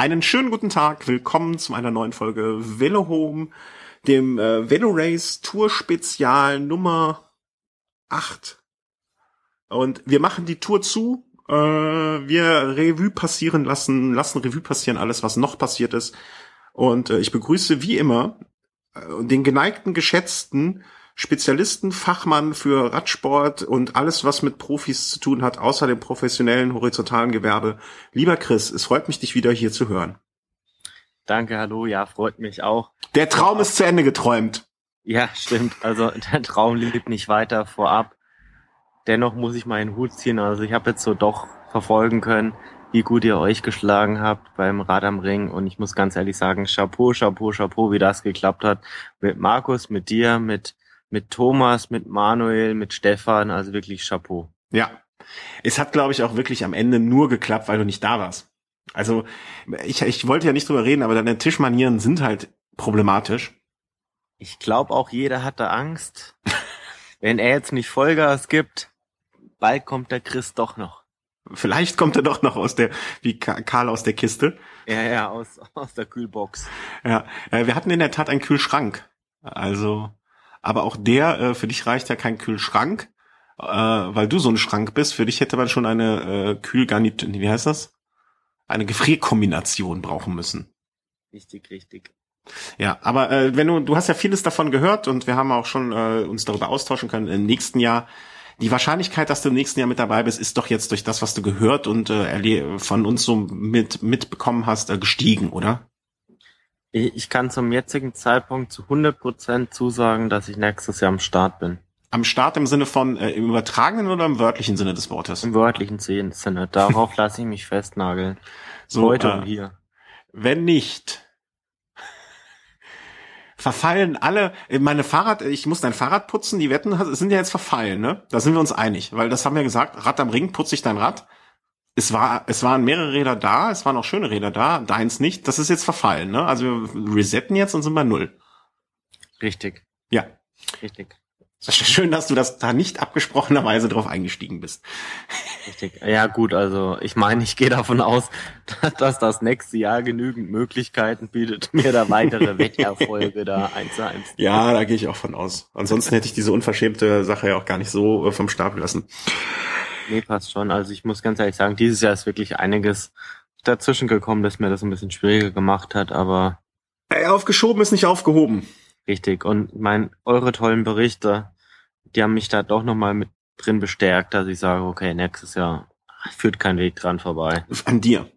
Einen schönen guten Tag, willkommen zu einer neuen Folge Velo Home, dem äh, Velo Race Tour Spezial Nummer 8. Und wir machen die Tour zu, äh, wir Revue passieren lassen, lassen Revue passieren alles, was noch passiert ist. Und äh, ich begrüße wie immer äh, den geneigten, geschätzten Spezialisten, Fachmann für Radsport und alles, was mit Profis zu tun hat, außer dem professionellen horizontalen Gewerbe. Lieber Chris, es freut mich, dich wieder hier zu hören. Danke, hallo, ja, freut mich auch. Der Traum ist zu Ende geträumt. Ja, stimmt. Also der Traum lebt nicht weiter vorab. Dennoch muss ich meinen Hut ziehen. Also ich habe jetzt so doch verfolgen können, wie gut ihr euch geschlagen habt beim Rad am Ring. Und ich muss ganz ehrlich sagen, Chapeau, Chapeau, Chapeau, wie das geklappt hat. Mit Markus, mit dir, mit mit Thomas, mit Manuel, mit Stefan, also wirklich Chapeau. Ja. Es hat, glaube ich, auch wirklich am Ende nur geklappt, weil du nicht da warst. Also, ich, ich wollte ja nicht drüber reden, aber deine Tischmanieren sind halt problematisch. Ich glaube auch jeder hatte Angst. Wenn er jetzt nicht Vollgas gibt, bald kommt der Chris doch noch. Vielleicht kommt er doch noch aus der, wie Karl aus der Kiste. Ja, ja, aus, aus der Kühlbox. Ja, äh, wir hatten in der Tat einen Kühlschrank. Also, aber auch der, äh, für dich reicht ja kein Kühlschrank, äh, weil du so ein Schrank bist. Für dich hätte man schon eine äh, Kühlgarnitur, wie heißt das? Eine Gefrierkombination brauchen müssen. Richtig, richtig. Ja, aber äh, wenn du, du hast ja vieles davon gehört und wir haben auch schon äh, uns darüber austauschen können im nächsten Jahr. Die Wahrscheinlichkeit, dass du im nächsten Jahr mit dabei bist, ist doch jetzt durch das, was du gehört und äh, von uns so mit mitbekommen hast, äh, gestiegen, oder? Ich kann zum jetzigen Zeitpunkt zu 100% zusagen, dass ich nächstes Jahr am Start bin. Am Start im Sinne von äh, im übertragenen oder im wörtlichen Sinne des Wortes? Im wörtlichen Sinne. Darauf lasse ich mich festnageln. So, Heute äh, und hier. Wenn nicht, verfallen alle, äh, meine Fahrrad, ich muss dein Fahrrad putzen, die Wetten sind ja jetzt verfallen, ne? Da sind wir uns einig, weil das haben wir gesagt, Rad am Ring, putze ich dein Rad es war, es waren mehrere Räder da, es waren auch schöne Räder da, deins nicht. Das ist jetzt verfallen, ne? Also wir resetten jetzt und sind bei null. Richtig. Ja. Richtig. Ist schön, dass du das da nicht abgesprochenerweise drauf eingestiegen bist. Richtig. Ja gut, also ich meine, ich gehe davon aus, dass das nächste Jahr genügend Möglichkeiten bietet, mir da weitere Wetterfolge da einzuheimsen. Ja, da gehe ich auch von aus. Ansonsten hätte ich diese unverschämte Sache ja auch gar nicht so äh, vom Stapel lassen. Nee, passt schon. Also ich muss ganz ehrlich sagen, dieses Jahr ist wirklich einiges dazwischen gekommen, das mir das ein bisschen schwieriger gemacht hat, aber. Ey, aufgeschoben ist nicht aufgehoben. Richtig. Und mein, eure tollen Berichte, die haben mich da doch nochmal mit drin bestärkt, dass ich sage, okay, nächstes Jahr führt kein Weg dran vorbei. An dir.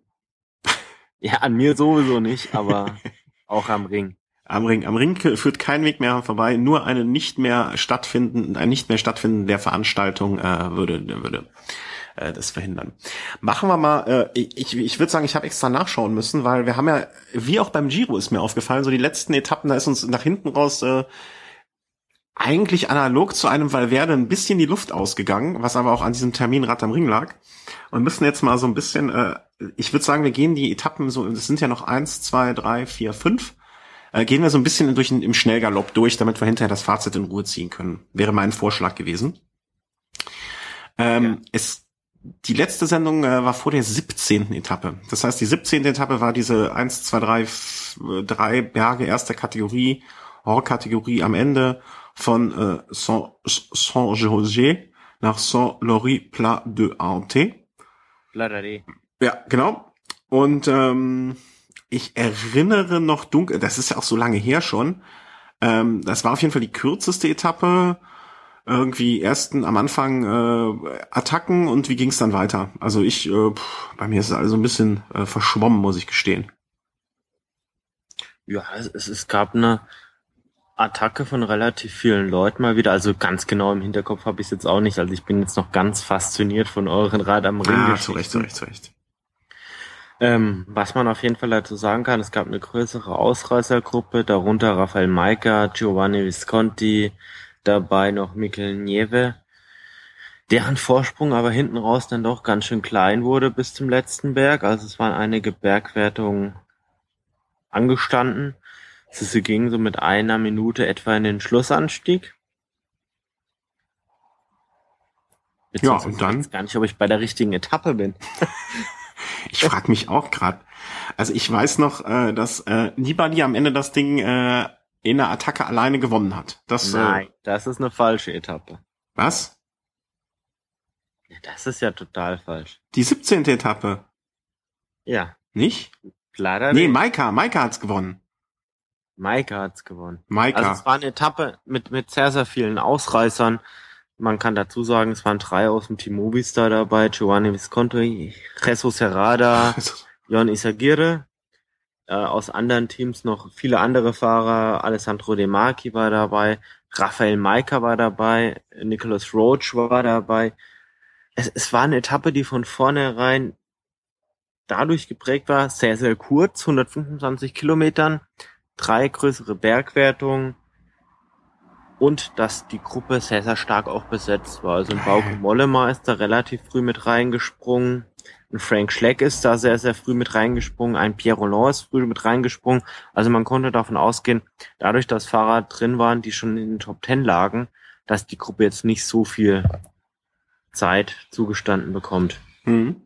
Ja, an mir sowieso nicht, aber auch am Ring. Am Ring. Am Ring führt kein Weg mehr vorbei. Nur eine nicht mehr stattfinden, ein nicht mehr stattfinden der Veranstaltung äh, würde, würde äh, das verhindern. Machen wir mal. Äh, ich ich würde sagen, ich habe extra nachschauen müssen, weil wir haben ja, wie auch beim Giro ist mir aufgefallen, so die letzten Etappen, da ist uns nach hinten raus äh, eigentlich analog zu einem Valverde ein bisschen die Luft ausgegangen, was aber auch an diesem Terminrad am Ring lag. Und müssen jetzt mal so ein bisschen, äh, ich würde sagen, wir gehen die Etappen so, es sind ja noch eins, zwei, drei, vier, fünf äh, gehen wir so ein bisschen durch im Schnellgalopp durch, damit wir hinterher das Fazit in Ruhe ziehen können. Wäre mein Vorschlag gewesen. Ähm, ja. Es die letzte Sendung äh, war vor der 17. Etappe. Das heißt, die 17. Etappe war diese 1, 2, 3, 3 Berge erster Kategorie, Hors-Kategorie am Ende von äh, Saint-José nach Saint-Laury-Plat de Ante. Ja, genau. Und ähm, ich erinnere noch dunkel, das ist ja auch so lange her schon. Ähm, das war auf jeden Fall die kürzeste Etappe. Irgendwie ersten am Anfang äh, Attacken und wie ging es dann weiter? Also ich, äh, pff, bei mir ist es also ein bisschen äh, verschwommen, muss ich gestehen. Ja, es, es gab eine Attacke von relativ vielen Leuten mal wieder. Also ganz genau im Hinterkopf habe ich es jetzt auch nicht. Also ich bin jetzt noch ganz fasziniert von euren Rad am Ring. Ah, zu Recht, zu Recht, zu Recht. Ähm, was man auf jeden Fall dazu sagen kann, es gab eine größere Ausreißergruppe, darunter Rafael Maika, Giovanni Visconti, dabei noch Mikel Nieve, deren Vorsprung aber hinten raus dann doch ganz schön klein wurde bis zum letzten Berg. Also es waren einige Bergwertungen angestanden. Sie gingen so mit einer Minute etwa in den Schlussanstieg. Ja, und dann? Ich weiß gar nicht, ob ich bei der richtigen Etappe bin. Ich frage mich auch gerade. Also ich weiß noch, äh, dass äh, Nibali am Ende das Ding äh, in der Attacke alleine gewonnen hat. Das, Nein, Äh, das ist eine falsche Etappe. was? Ja, Das ist ja total falsch. Die 17. Etappe, Ja, nicht? leider Nee, nicht. Maika, Maika hat's gewonnen. Maika hat's gewonnen. Maika. Also es war eine Etappe mit, mit sehr, sehr vielen Ausreißern. Man kann dazu sagen, es waren drei aus dem Team Movistar dabei, Giovanni Visconti, Jesus Herrada, Jon Isagire. Äh, aus anderen Teams noch viele andere Fahrer, Alessandro De Marchi war dabei, Raphael Maika war dabei, Nicholas Roach war dabei. Es, es war eine Etappe, die von vornherein dadurch geprägt war, sehr, sehr kurz, 125 Kilometern, drei größere Bergwertungen und dass die Gruppe sehr, sehr stark auch besetzt war. Also ein Bauke Mollema ist da relativ früh mit reingesprungen, ein Frank Schleck ist da sehr, sehr früh mit reingesprungen, ein Pierre Roland ist früh mit reingesprungen. Also man konnte davon ausgehen, dadurch, dass Fahrer drin waren, die schon in den Top Ten lagen, dass die Gruppe jetzt nicht so viel Zeit zugestanden bekommt. Mhm.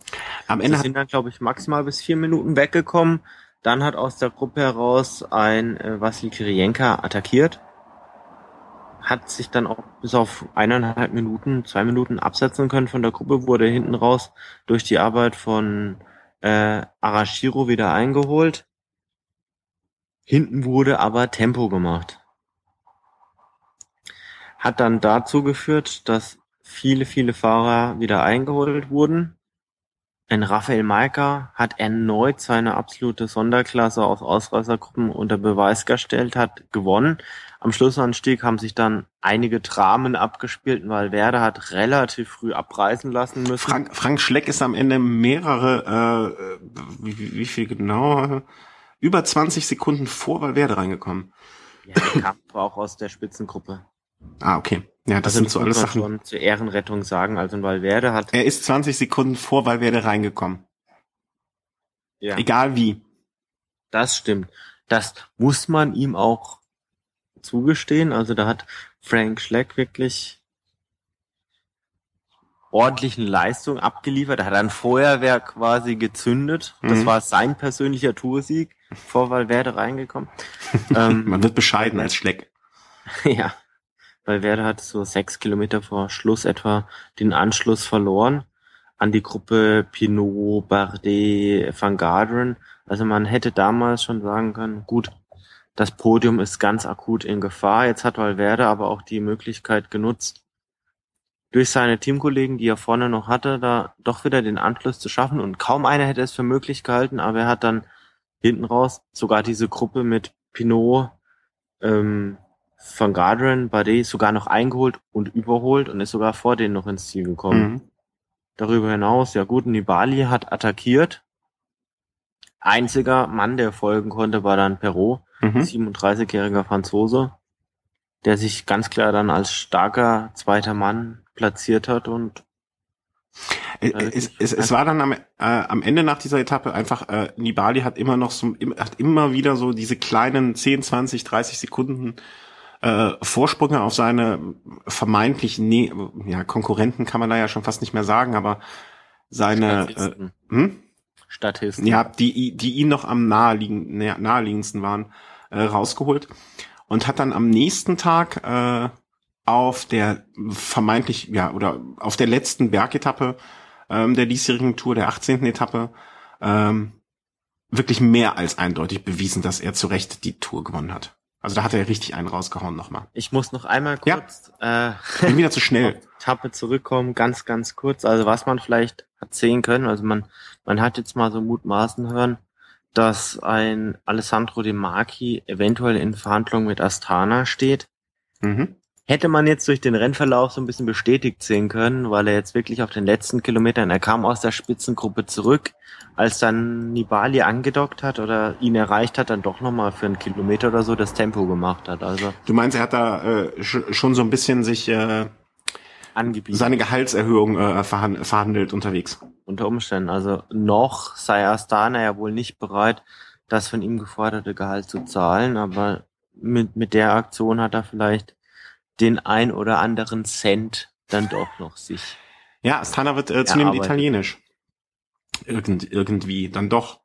Am Ende Sie sind dann, glaube ich, maximal bis vier Minuten weggekommen. Dann hat aus der Gruppe heraus ein äh, Vasil Kirienka attackiert. Hat sich dann auch bis auf eineinhalb Minuten, zwei Minuten absetzen können von der Gruppe, wurde hinten raus durch die Arbeit von äh, Arashiro wieder eingeholt. Hinten wurde aber Tempo gemacht. Hat dann dazu geführt, dass viele, viele Fahrer wieder eingeholt wurden. Ein Raphael Maika hat erneut seine absolute Sonderklasse aus Ausreißergruppen unter Beweis gestellt, hat gewonnen. Am Schlussanstieg haben sich dann einige Dramen abgespielt, weil Werder hat relativ früh abreißen lassen müssen. Frank, Frank Schleck ist am Ende mehrere, äh, wie, wie viel genau? Über 20 Sekunden vor Valverde reingekommen. Ja, der kam auch aus der Spitzengruppe. Ah, okay. Ja, das also sind so alles Sachen. schon zur Ehrenrettung sagen. Also Valverde hat Er ist 20 Sekunden vor Valverde reingekommen. ja, Egal wie. das stimmt. Das muss man ihm auch zugestehen. Also da hat Frank Schleck wirklich ordentlichen Leistung abgeliefert. Er hat ein Feuerwerk quasi gezündet. Das Mhm. war sein persönlicher Toursieg vor Valverde reingekommen. ähm, Man wird bescheiden als Schleck. ja, Valverde hat so sechs Kilometer vor Schluss etwa den Anschluss verloren an die Gruppe Pinot, Bardet, Van Garderen. Also man hätte damals schon sagen können, gut, das Podium ist ganz akut in Gefahr. Jetzt hat Valverde aber auch die Möglichkeit genutzt, durch seine Teamkollegen, die er vorne noch hatte, da doch wieder den Anschluss zu schaffen. Und kaum einer hätte es für möglich gehalten, aber er hat dann hinten raus sogar diese Gruppe mit Pinot, ähm, Van Garderen, Bardet sogar noch eingeholt und überholt und ist sogar vor denen noch ins Ziel gekommen. Mhm. Darüber hinaus, ja gut, Nibali hat attackiert. Einziger Mann, der folgen konnte, war dann Perrault, Mhm. 37-jähriger Franzose, der sich ganz klar dann als starker zweiter Mann platziert hat und Es, es, es, es war dann am, äh, am Ende nach dieser Etappe einfach, äh, Nibali hat immer noch so, hat immer wieder so diese kleinen 10, 20, 30 Sekunden äh, Vorsprünge auf seine vermeintlich ne ja, Konkurrenten kann man da ja schon fast nicht mehr sagen, aber seine äh, Statisten. hm? Statisten. ja, die, die ihn noch am naheliegen, näher- naheliegendsten waren, äh, rausgeholt und hat dann am nächsten Tag äh, auf der vermeintlich, ja, oder auf der letzten Bergetappe ähm, der diesjährigen Tour, der 18. Etappe, ähm, wirklich mehr als eindeutig bewiesen, dass er zu Recht die Tour gewonnen hat. Also da hat er richtig einen rausgehauen nochmal. Ich muss noch einmal Ja. kurz äh, Bin wieder zu schnell. Etappe zurückkommen, ganz, ganz kurz. Also was man vielleicht hat sehen können, also man, man hat jetzt mal so mutmaßen hören, dass ein Alessandro De Marchi eventuell in Verhandlungen mit Astana steht. Mhm. Hätte man jetzt durch den Rennverlauf so ein bisschen bestätigt sehen können, weil er jetzt wirklich auf den letzten Kilometern, er kam aus der Spitzengruppe zurück, als dann Nibali angedockt hat oder ihn erreicht hat, dann doch nochmal für einen Kilometer oder so das Tempo gemacht hat. Also Du meinst, er hat da äh, sch schon so ein bisschen sich äh, angebieten. seine Gehaltserhöhung äh, verhan verhandelt unterwegs. unter Umständen. Also noch sei Astana ja wohl nicht bereit, das von ihm geforderte Gehalt zu zahlen, aber mit, mit der Aktion hat er vielleicht den ein oder anderen Cent dann doch noch sich. Ja, Astana wird äh, zunehmend italienisch. Irgend, irgendwie, dann doch.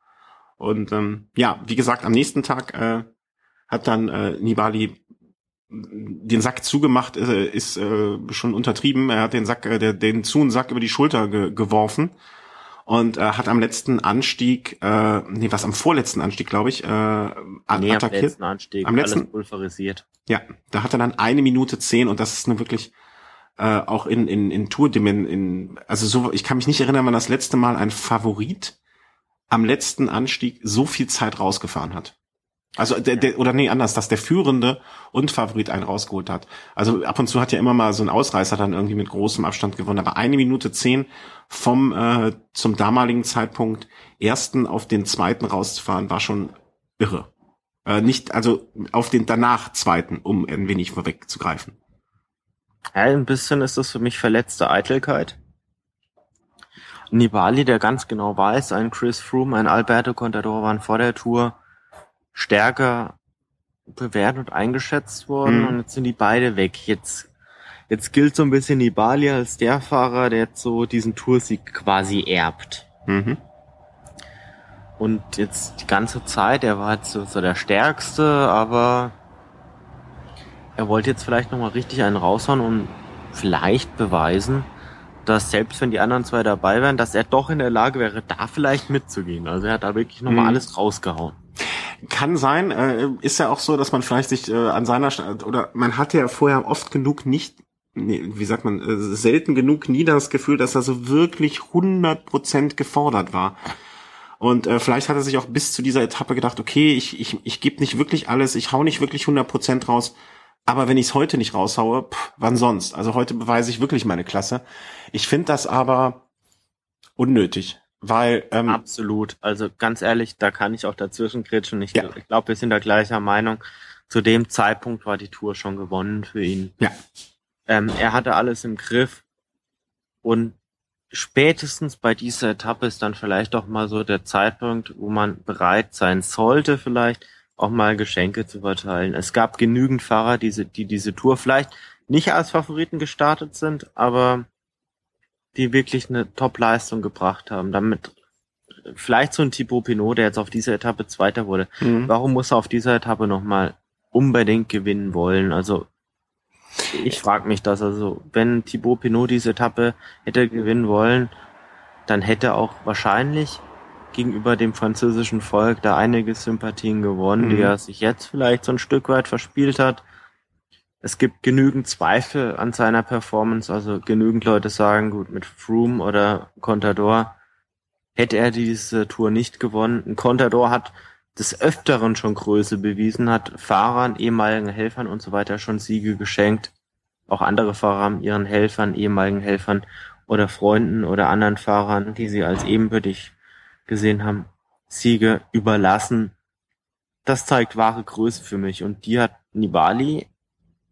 Und ähm, ja, wie gesagt, am nächsten Tag äh, hat dann äh, Nibali den Sack zugemacht, äh, ist äh, schon untertrieben. Er hat den Sack, äh, der, den zu einen Sack über die Schulter ge geworfen und äh, hat am letzten Anstieg, äh, nee, was am vorletzten Anstieg, glaube ich, äh, nee, attackiert. Am letzten Anstieg, am letzten, alles pulverisiert. Ja, da hat er dann eine Minute zehn und das ist nur wirklich äh, auch in in in Tour in also so ich kann mich nicht erinnern, wann das letzte Mal ein Favorit am letzten Anstieg so viel Zeit rausgefahren hat. Also der, der oder nee, anders, dass der Führende und Favorit einen rausgeholt hat. Also ab und zu hat ja immer mal so ein Ausreißer dann irgendwie mit großem Abstand gewonnen. Aber eine Minute zehn vom äh, zum damaligen Zeitpunkt ersten auf den zweiten rauszufahren, war schon irre. Äh, nicht, also auf den danach zweiten, um ein wenig vorwegzugreifen. Ja, ein bisschen ist das für mich verletzte Eitelkeit. Nibali, der ganz genau weiß, ein Chris Froome, ein Alberto Contador waren vor der Tour stärker bewertet und eingeschätzt worden mhm. und jetzt sind die beide weg. Jetzt, jetzt gilt so ein bisschen Nibali als der Fahrer, der jetzt so diesen Toursieg quasi erbt. Mhm. Und jetzt die ganze Zeit, er war jetzt so, so der Stärkste, aber er wollte jetzt vielleicht nochmal richtig einen raushauen und vielleicht beweisen, dass selbst wenn die anderen zwei dabei wären, dass er doch in der Lage wäre, da vielleicht mitzugehen. Also er hat da wirklich nochmal mhm. alles rausgehauen. Kann sein, äh, ist ja auch so, dass man vielleicht sich äh, an seiner St oder man hatte ja vorher oft genug nicht, nee, wie sagt man, äh, selten genug nie das Gefühl, dass er so wirklich 100% gefordert war. Und äh, vielleicht hat er sich auch bis zu dieser Etappe gedacht, okay, ich, ich, ich gebe nicht wirklich alles, ich hau nicht wirklich 100% raus, aber wenn ich es heute nicht raushaue, pff, wann sonst? Also heute beweise ich wirklich meine Klasse. Ich finde das aber unnötig. Weil ähm, absolut. Also ganz ehrlich, da kann ich auch dazwischen kritschen. Ich, ja. ich glaube, wir sind da gleicher Meinung. Zu dem Zeitpunkt war die Tour schon gewonnen für ihn. Ja. Ähm, er hatte alles im Griff und spätestens bei dieser Etappe ist dann vielleicht auch mal so der Zeitpunkt, wo man bereit sein sollte, vielleicht auch mal Geschenke zu verteilen. Es gab genügend Fahrer, die, die diese Tour vielleicht nicht als Favoriten gestartet sind, aber die wirklich eine Top-Leistung gebracht haben. Damit vielleicht so ein Thibaut Pinot, der jetzt auf dieser Etappe Zweiter wurde. Mhm. Warum muss er auf dieser Etappe nochmal unbedingt gewinnen wollen? Also ich frage mich das. Also wenn Thibaut Pinot diese Etappe hätte gewinnen wollen, dann hätte er auch wahrscheinlich gegenüber dem französischen Volk da einige Sympathien gewonnen, mhm. die er sich jetzt vielleicht so ein Stück weit verspielt hat es gibt genügend Zweifel an seiner Performance, also genügend Leute sagen, gut, mit Froome oder Contador hätte er diese Tour nicht gewonnen. Ein Contador hat des Öfteren schon Größe bewiesen, hat Fahrern, ehemaligen Helfern und so weiter schon Siege geschenkt. Auch andere Fahrer haben ihren Helfern, ehemaligen Helfern oder Freunden oder anderen Fahrern, die sie als ebenbürtig gesehen haben, Siege überlassen. Das zeigt wahre Größe für mich und die hat Nibali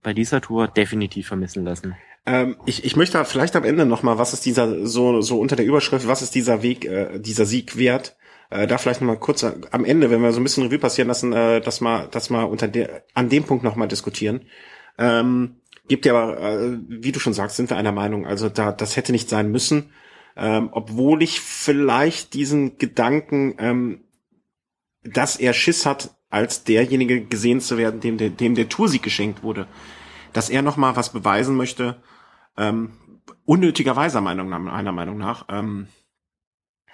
bei dieser Tour definitiv vermissen lassen. Ähm, ich, ich möchte vielleicht am Ende nochmal, was ist dieser, so, so unter der Überschrift, was ist dieser Weg, äh, dieser Sieg wert? Äh, da vielleicht nochmal kurz äh, am Ende, wenn wir so ein bisschen Revue passieren lassen, äh, das mal, das mal unter der, an dem Punkt nochmal diskutieren. Ähm, gibt ja aber, äh, wie du schon sagst, sind wir einer Meinung. Also da, das hätte nicht sein müssen. Ähm, obwohl ich vielleicht diesen Gedanken, ähm, dass er Schiss hat, als derjenige gesehen zu werden, dem, dem, dem der Toursieg geschenkt wurde. Dass er nochmal was beweisen möchte, ähm, unnötigerweise Meinung, einer Meinung nach. Ähm,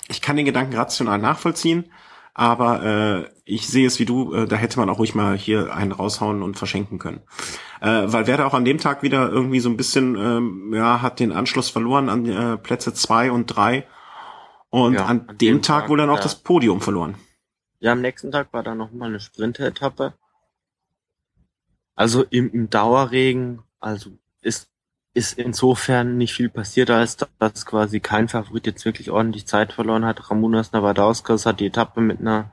ich kann den Gedanken rational nachvollziehen, aber äh, ich sehe es wie du, äh, da hätte man auch ruhig mal hier einen raushauen und verschenken können. Äh, weil Werder auch an dem Tag wieder irgendwie so ein bisschen, ähm, ja, hat den Anschluss verloren an äh, Plätze zwei und drei und ja, an, an, dem, dem Tag, Tag wohl dann auch ja. das Podium verloren. Ja, am nächsten Tag war dann nochmal eine Sprinter-Etappe. Also im, im Dauerregen, also ist, ist insofern nicht viel passiert, als dass quasi kein Favorit jetzt wirklich ordentlich Zeit verloren hat. Ramunas Navadauskas hat die Etappe mit einer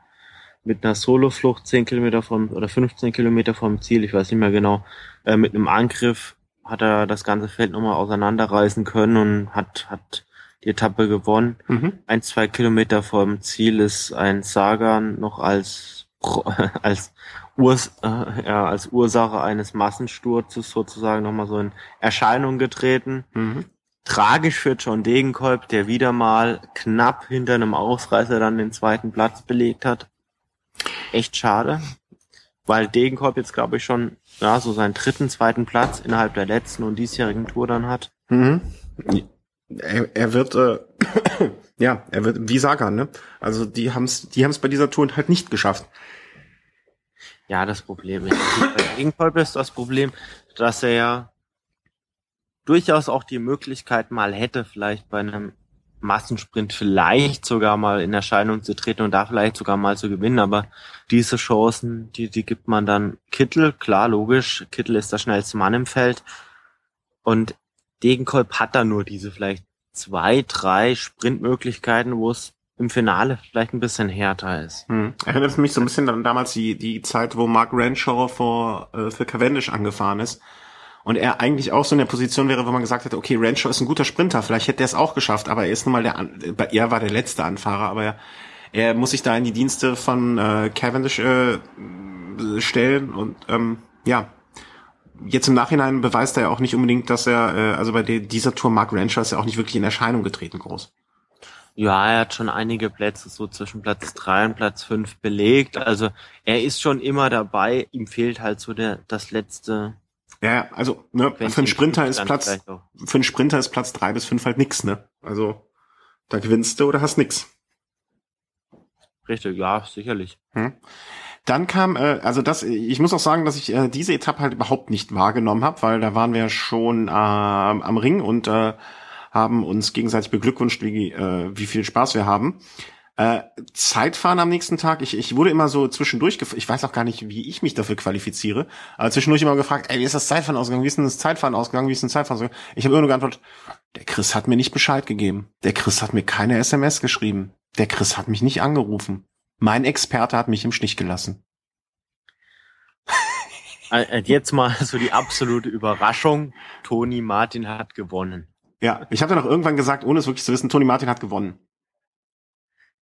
mit einer Soloflucht 10 Kilometer vom oder 15 Kilometer vom Ziel, ich weiß nicht mehr genau, äh, mit einem Angriff hat er das ganze Feld nochmal auseinanderreißen können und hat hat die Etappe gewonnen. Mhm. Ein, zwei Kilometer vom Ziel ist ein Sagan noch als, als, Urs, äh, ja, als Ursache eines Massensturzes sozusagen nochmal so in Erscheinung getreten. Mhm. tragisch für John Degenkolb, der wieder mal knapp hinter einem Ausreißer dann den zweiten Platz belegt hat. Echt schade, weil Degenkolb jetzt glaube ich schon ja so seinen dritten, zweiten Platz innerhalb der letzten und diesjährigen Tour dann hat. Mhm. Er, er wird äh, ja, er wird wie Sagan, ne? Also die haben's die haben's bei dieser Tour halt nicht geschafft. Ja, das Problem ist, bei Degenkolb ist das Problem, dass er ja durchaus auch die Möglichkeit mal hätte, vielleicht bei einem Massensprint vielleicht sogar mal in Erscheinung zu treten und da vielleicht sogar mal zu gewinnen. Aber diese Chancen, die, die gibt man dann Kittel, klar, logisch. Kittel ist der schnellste Mann im Feld. Und Degenkolb hat da nur diese vielleicht zwei, drei Sprintmöglichkeiten, wo es im Finale vielleicht ein bisschen härter ist. Hm. Erinnert mich so ein bisschen an damals die, die Zeit, wo Mark Renshaw vor, äh, für Cavendish angefahren ist und er eigentlich auch so in der Position wäre, wo man gesagt hätte, okay, Renshaw ist ein guter Sprinter, vielleicht hätte er es auch geschafft, aber er ist nun mal der, er war der letzte Anfahrer, aber er, er muss sich da in die Dienste von äh, Cavendish äh, stellen und ähm, ja, jetzt im Nachhinein beweist er ja auch nicht unbedingt, dass er, äh, also bei dieser Tour Mark Renshaw ist ja auch nicht wirklich in Erscheinung getreten groß. Ja, er hat schon einige Plätze so zwischen Platz drei und Platz fünf belegt. Also er ist schon immer dabei. Ihm fehlt halt so der das letzte ja, also ne, für einen Sprinter ist Platz für einen Sprinter ist Platz drei bis fünf halt nix, ne? Also da gewinnst du oder hast nix. Richtig, ja, sicherlich. Hm. Dann kam, äh, also das, ich muss auch sagen, dass ich äh, diese Etappe halt überhaupt nicht wahrgenommen habe, weil da waren wir schon äh, am Ring und äh, haben uns gegenseitig beglückwünscht, wie, äh, wie viel Spaß wir haben. Äh, Zeitfahren am nächsten Tag, ich, ich wurde immer so zwischendurch, ich weiß auch gar nicht, wie ich mich dafür qualifiziere, aber zwischendurch immer gefragt, ey, wie ist das Zeitfahren ausgegangen, wie ist denn das Zeitfahren ausgegangen, wie ist denn das Zeitfahren ausgegangen? Ich habe immer nur geantwortet, der Chris hat mir nicht Bescheid gegeben. Der Chris hat mir keine SMS geschrieben. Der Chris hat mich nicht angerufen. Mein Experte hat mich im Stich gelassen. Äh, äh, jetzt mal so die absolute Überraschung. Toni Martin hat gewonnen. Ja, ich habe ja noch irgendwann gesagt, ohne es wirklich zu wissen, Toni Martin hat gewonnen.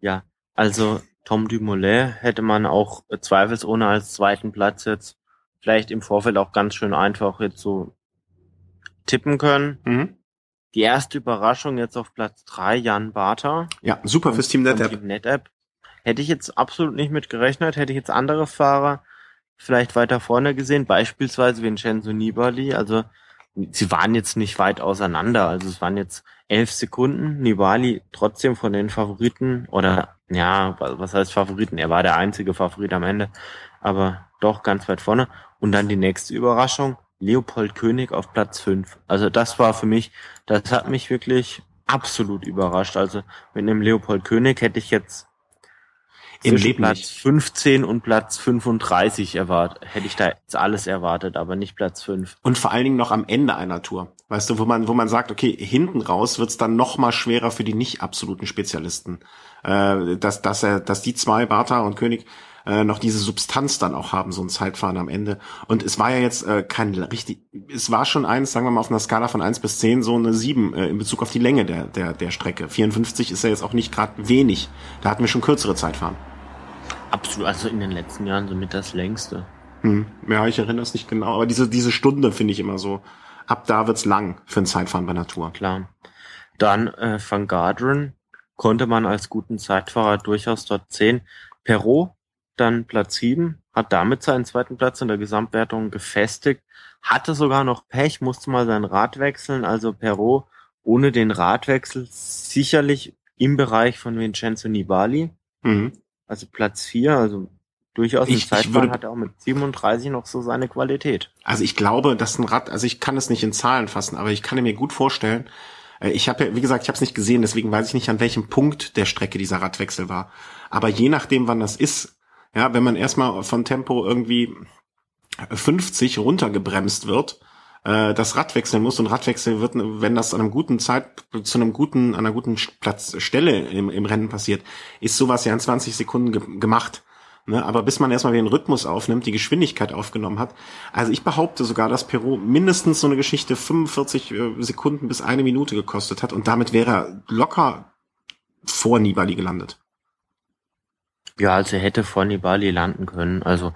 Ja, also Tom Dumoulin hätte man auch zweifelsohne als zweiten Platz jetzt vielleicht im Vorfeld auch ganz schön einfach jetzt so tippen können. Mhm. Die erste Überraschung jetzt auf Platz drei Jan Barter. Ja, super fürs Team NetApp. Team NetApp. Hätte ich jetzt absolut nicht mit gerechnet, hätte ich jetzt andere Fahrer vielleicht weiter vorne gesehen, beispielsweise Vincenzo Nibali. Also sie waren jetzt nicht weit auseinander. Also es waren jetzt elf Sekunden. Nibali trotzdem von den Favoriten oder ja, was heißt Favoriten? Er war der einzige Favorit am Ende, aber doch ganz weit vorne. Und dann die nächste Überraschung, Leopold König auf Platz fünf. Also das war für mich, das hat mich wirklich absolut überrascht. Also mit einem Leopold König hätte ich jetzt im Leben Platz nicht. 15 und Platz 35 erwartet. Hätte ich da jetzt alles erwartet, aber nicht Platz 5. Und vor allen Dingen noch am Ende einer Tour. Weißt du, wo man, wo man sagt, okay, hinten raus wird's dann noch mal schwerer für die nicht absoluten Spezialisten. Äh, dass, dass er, dass die zwei, Bartha und König, äh, noch diese Substanz dann auch haben, so ein Zeitfahren am Ende. Und es war ja jetzt äh, kein richtig, es war schon eins, sagen wir mal auf einer Skala von eins bis zehn so eine sieben äh, in Bezug auf die Länge der, der, der Strecke. 54 ist ja jetzt auch nicht gerade wenig. Da hatten wir schon kürzere Zeitfahren. Absolut, also in den letzten Jahren somit das längste. Hm. Ja, ich erinnere es nicht genau, aber diese, diese Stunde finde ich immer so. Ab da wird's lang für ein Zeitfahren bei Natur. Klar. Dann äh, Van Garderen konnte man als guten Zeitfahrer durchaus dort sehen. Perrault dann Platz sieben, hat damit seinen zweiten Platz in der Gesamtwertung gefestigt, hatte sogar noch Pech, musste mal sein Rad wechseln, also Perrault ohne den Radwechsel sicherlich im Bereich von Vincenzo Nibali. Mhm. Also Platz vier, also durchaus ich, Zeitfahren hat er auch mit 37 noch so seine Qualität. Also ich glaube, dass ein Rad, also ich kann es nicht in Zahlen fassen, aber ich kann mir gut vorstellen, äh, ich habe ja, wie gesagt, ich habe es nicht gesehen, deswegen weiß ich nicht, an welchem Punkt der Strecke dieser Radwechsel war. Aber je nachdem, wann das ist, ja, wenn man erstmal von Tempo irgendwie 50 runtergebremst wird, äh, das Rad wechseln muss und Radwechsel wird, wenn das an einem guten Zeit, zu einem guten, an einer guten Platzstelle im, im Rennen passiert, ist sowas ja in 20 Sekunden ge gemacht. Ne, aber bis man erstmal den Rhythmus aufnimmt, die Geschwindigkeit aufgenommen hat. Also ich behaupte sogar, dass Peru mindestens so eine Geschichte 45 äh, Sekunden bis eine Minute gekostet hat und damit wäre er locker vor Nibali gelandet. Ja, also hätte vor Nibali landen können. Also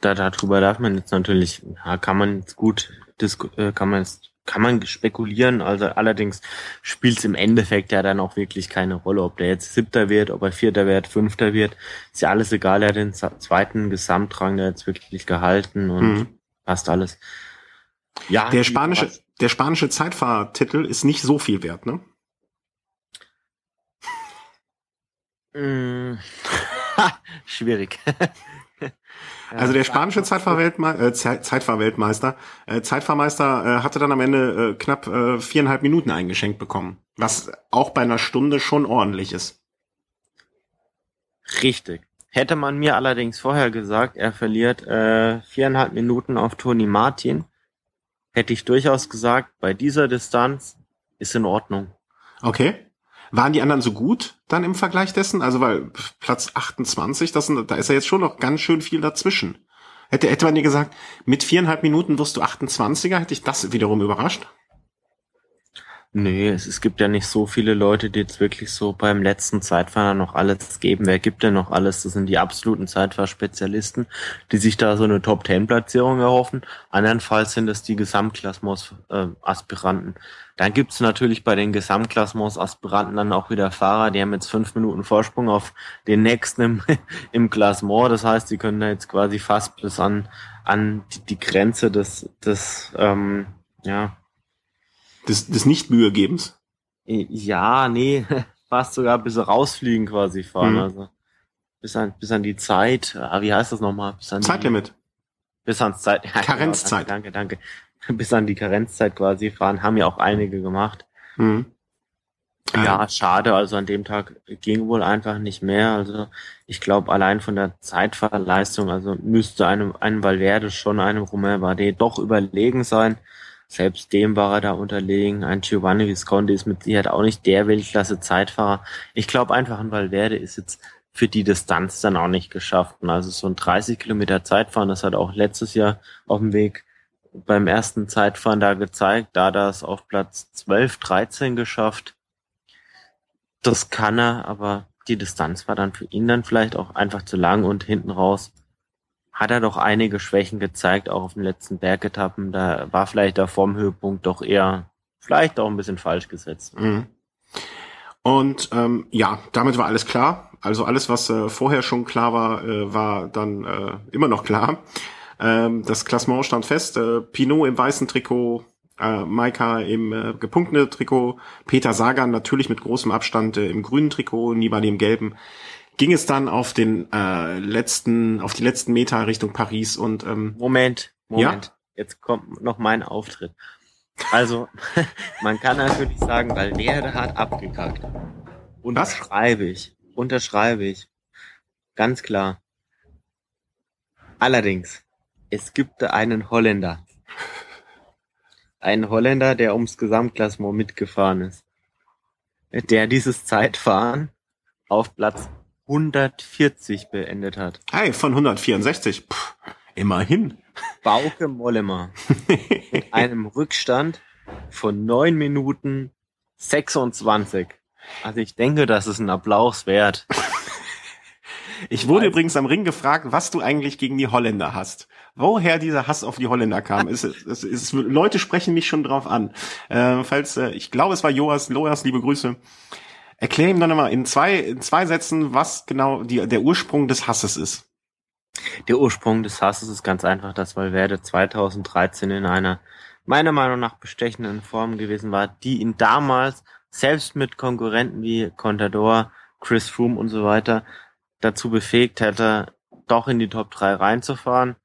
da, darüber darf man jetzt natürlich, ja, kann man jetzt gut, äh, kann man jetzt kann man spekulieren. Also allerdings spielt es im Endeffekt ja dann auch wirklich keine Rolle, ob der jetzt Siebter wird, ob er Vierter wird, Fünfter wird. Ist ja alles egal. Er hat den zweiten Gesamtrang der jetzt wirklich gehalten und mhm. passt alles. Ja. Der spanische, der spanische Zeitfahrtitel ist nicht so viel wert, ne? Mm. Schwierig. also der spanische Zeitfahrweltmeister, äh, Zeitfahrweltmeister, äh, Zeitfahrmeister äh, hatte dann am Ende äh, knapp äh, viereinhalb Minuten eingeschenkt bekommen, was auch bei einer Stunde schon ordentlich ist. Richtig. Hätte man mir allerdings vorher gesagt, er verliert äh, viereinhalb Minuten auf Toni Martin, hätte ich durchaus gesagt, bei dieser Distanz ist in Ordnung. Okay. Waren die anderen so gut dann im Vergleich dessen? Also weil Platz 28, das sind, da ist ja jetzt schon noch ganz schön viel dazwischen. Hätte, hätte man dir gesagt, mit viereinhalb Minuten wirst du 28er, hätte ich das wiederum überrascht? Nee, es, es gibt ja nicht so viele Leute, die jetzt wirklich so beim letzten Zeitfahrer noch alles geben. Wer gibt denn noch alles? Das sind die absoluten Zeitfahrspezialisten, die sich da so eine Top-10-Platzierung erhoffen. Andernfalls sind es die Gesamtklassements-Aspiranten. Äh, dann gibt's natürlich bei den Gesamtklassements-Aspiranten dann auch wieder Fahrer, die haben jetzt fünf Minuten Vorsprung auf den nächsten im, im Klassement. Das heißt, sie können da jetzt quasi fast bis an, an die, die Grenze des, des ähm, ja, des, des Nicht-Mühegebens? Ja, nee, fast sogar bis rausfliegen quasi fahren. Mhm. Also bis an, bis an die Zeit, ah, wie heißt das nochmal? Bis an Zeitlimit. Die, bis ans Zeit. Ja, Karenzzeit. Genau, danke, danke, danke. Bis an die Karenzzeit quasi fahren, haben ja auch einige gemacht. Mhm. Ja, ähm. schade. Also an dem Tag ging wohl einfach nicht mehr. Also ich glaube, allein von der Zeitfahrleistung, also müsste einem, einem Valverde schon einem Romain Bardet doch überlegen sein. Selbst dem war er da unterlegen. Ein Giovanni Visconti ist mit Sicherheit auch nicht der Weltklasse-Zeitfahrer. Ich glaube einfach, ein Valverde ist jetzt für die Distanz dann auch nicht geschafft. Und also so ein 30 Kilometer Zeitfahren, das hat auch letztes Jahr auf dem Weg beim ersten Zeitfahren da gezeigt, da das auf Platz 12, 13 geschafft. Das kann er, aber die Distanz war dann für ihn dann vielleicht auch einfach zu lang und hinten raus hat er doch einige Schwächen gezeigt, auch auf den letzten Bergetappen. Da war vielleicht der Formhöhepunkt doch eher, vielleicht auch ein bisschen falsch gesetzt. Mhm. Und ähm, ja, damit war alles klar. Also alles, was äh, vorher schon klar war, äh, war dann äh, immer noch klar. Ähm, das Klassement stand fest. Äh, Pinot im weißen Trikot, äh, Maika im äh, gepunkteten Trikot, Peter Sagan natürlich mit großem Abstand äh, im grünen Trikot, Nibali im gelben ging es dann auf den äh, letzten, auf die letzten Meter Richtung Paris und ähm, Moment, Moment, ja? jetzt kommt noch mein Auftritt. Also, man kann natürlich sagen, weil Valverde hat abgekackt. Unterschreibe ich. Unterschreibe ich. Ganz klar. Allerdings, es gibt einen Holländer. Einen Holländer, der ums Gesamtklassement mitgefahren ist. Der dieses Zeitfahren auf Platz 140 beendet hat. Hey, von 164. Puh, immerhin. Bauke Mollema. mit einem Rückstand von 9 Minuten 26. Also ich denke, das ist ein Applaus wert. Ich wurde Weiß. übrigens am Ring gefragt, was du eigentlich gegen die Holländer hast. Woher dieser Hass auf die Holländer kam. es, es, es, Leute sprechen mich schon drauf an. Äh, falls, äh, ich glaube, es war Joas, Loas, liebe Grüße. Erklär ihm doch nochmal in zwei, in zwei Sätzen, was genau die, der Ursprung des Hasses ist. Der Ursprung des Hasses ist ganz einfach, dass Valverde 2013 in einer meiner Meinung nach bestechenden Form gewesen war, die ihn damals selbst mit Konkurrenten wie Contador, Chris Froome und so weiter dazu befähigt hätte, doch in die Top 3 reinzufahren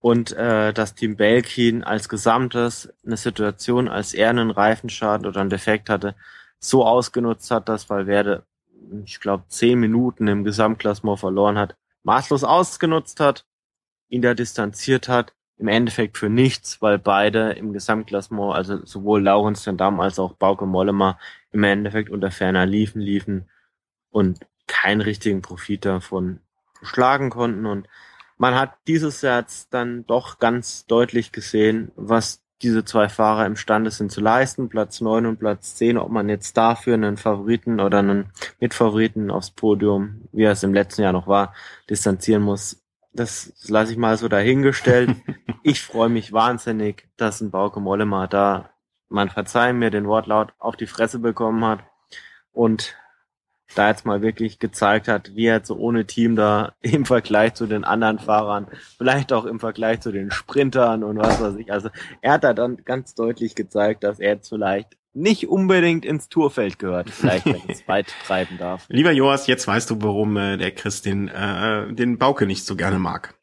und äh, das Team Belkin als Gesamtes eine Situation, als er einen Reifenschaden oder einen Defekt hatte, so ausgenutzt hat, dass Valverde, ich glaube, zehn Minuten im Gesamtklassement verloren hat, maßlos ausgenutzt hat, ihn da distanziert hat, im Endeffekt für nichts, weil beide im Gesamtklassement, also sowohl Laurens van Damme als auch Bauke Mollema im Endeffekt unter ferner liefen, liefen und keinen richtigen Profit davon schlagen konnten. Und man hat dieses Jahr jetzt dann doch ganz deutlich gesehen, was diese zwei Fahrer imstande sind zu leisten, Platz neun und Platz zehn, ob man jetzt dafür einen Favoriten oder einen Mitfavoriten aufs Podium, wie er es im letzten Jahr noch war, distanzieren muss, das lasse ich mal so dahingestellt. ich freue mich wahnsinnig, dass ein Bauke Mollema da man verzeihen mir den Wortlaut, auf die Fresse bekommen hat. Und da jetzt mal wirklich gezeigt hat, wie er jetzt so ohne Team da im Vergleich zu den anderen Fahrern, vielleicht auch im Vergleich zu den Sprintern und was weiß ich. Also er hat da dann ganz deutlich gezeigt, dass er jetzt vielleicht nicht unbedingt ins Tourfeld gehört, vielleicht wenn es weit treiben darf. Lieber Joas, jetzt weißt du, warum äh, der Chris den, äh, den Bauke nicht so gerne mag.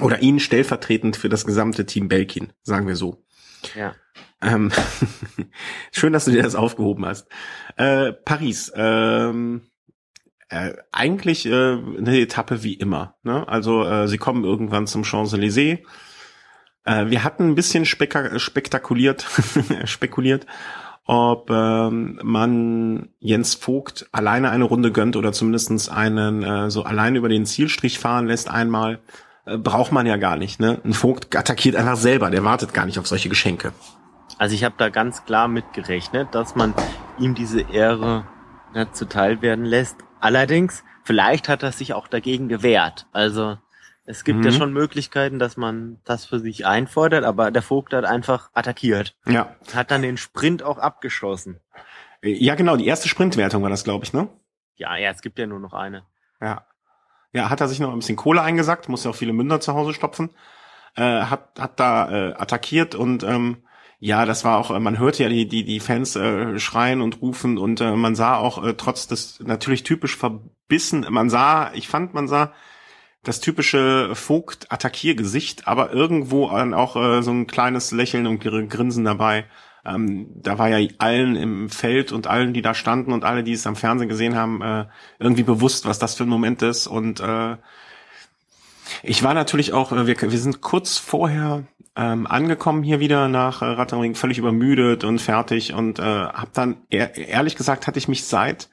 Oder ihn stellvertretend für das gesamte Team Belkin, sagen wir so. Ja. Ähm, schön, dass du dir das aufgehoben hast. Äh, Paris, ähm, äh, eigentlich äh, eine Etappe wie immer. Ne? Also äh, sie kommen irgendwann zum Champs-Élysées. Äh, wir hatten ein bisschen spek spektakuliert, spekuliert, ob ähm, man Jens Vogt alleine eine Runde gönnt oder zumindestens einen äh, so alleine über den Zielstrich fahren lässt einmal. Äh, braucht man ja gar nicht. Ne? Ein Vogt attackiert einfach selber, der wartet gar nicht auf solche Geschenke. Also ich habe da ganz klar mitgerechnet, dass man ihm diese Ehre nicht zuteil werden lässt. Allerdings, vielleicht hat er sich auch dagegen gewehrt. Also es gibt mhm. ja schon Möglichkeiten, dass man das für sich einfordert, aber der Vogt hat einfach attackiert. Ja. Hat dann den Sprint auch abgeschossen. Ja, genau, die erste Sprintwertung war das, glaube ich, ne? Ja, ja, es gibt ja nur noch eine. Ja. Ja, hat er sich noch ein bisschen Kohle eingesackt, muss ja auch viele Münder zu Hause stopfen. Äh, hat, hat da äh, attackiert und ähm, ja, das war auch, äh, man hörte ja die, die, die Fans äh, schreien und rufen und äh, man sah auch äh, trotz des natürlich typisch verbissen, man sah, ich fand, man sah das typische Vogt-Attackiergesicht, aber irgendwo auch äh, so ein kleines Lächeln und Grinsen dabei. Ähm, da war ja allen im Feld und allen, die da standen und alle, die es am Fernsehen gesehen haben, äh, irgendwie bewusst, was das für ein Moment ist. Und äh, ich war natürlich auch, äh, wir, wir sind kurz vorher ähm, angekommen hier wieder nach äh, Rattering, völlig übermüdet und fertig und äh, habe dann, ehr, ehrlich gesagt, hatte ich mich seit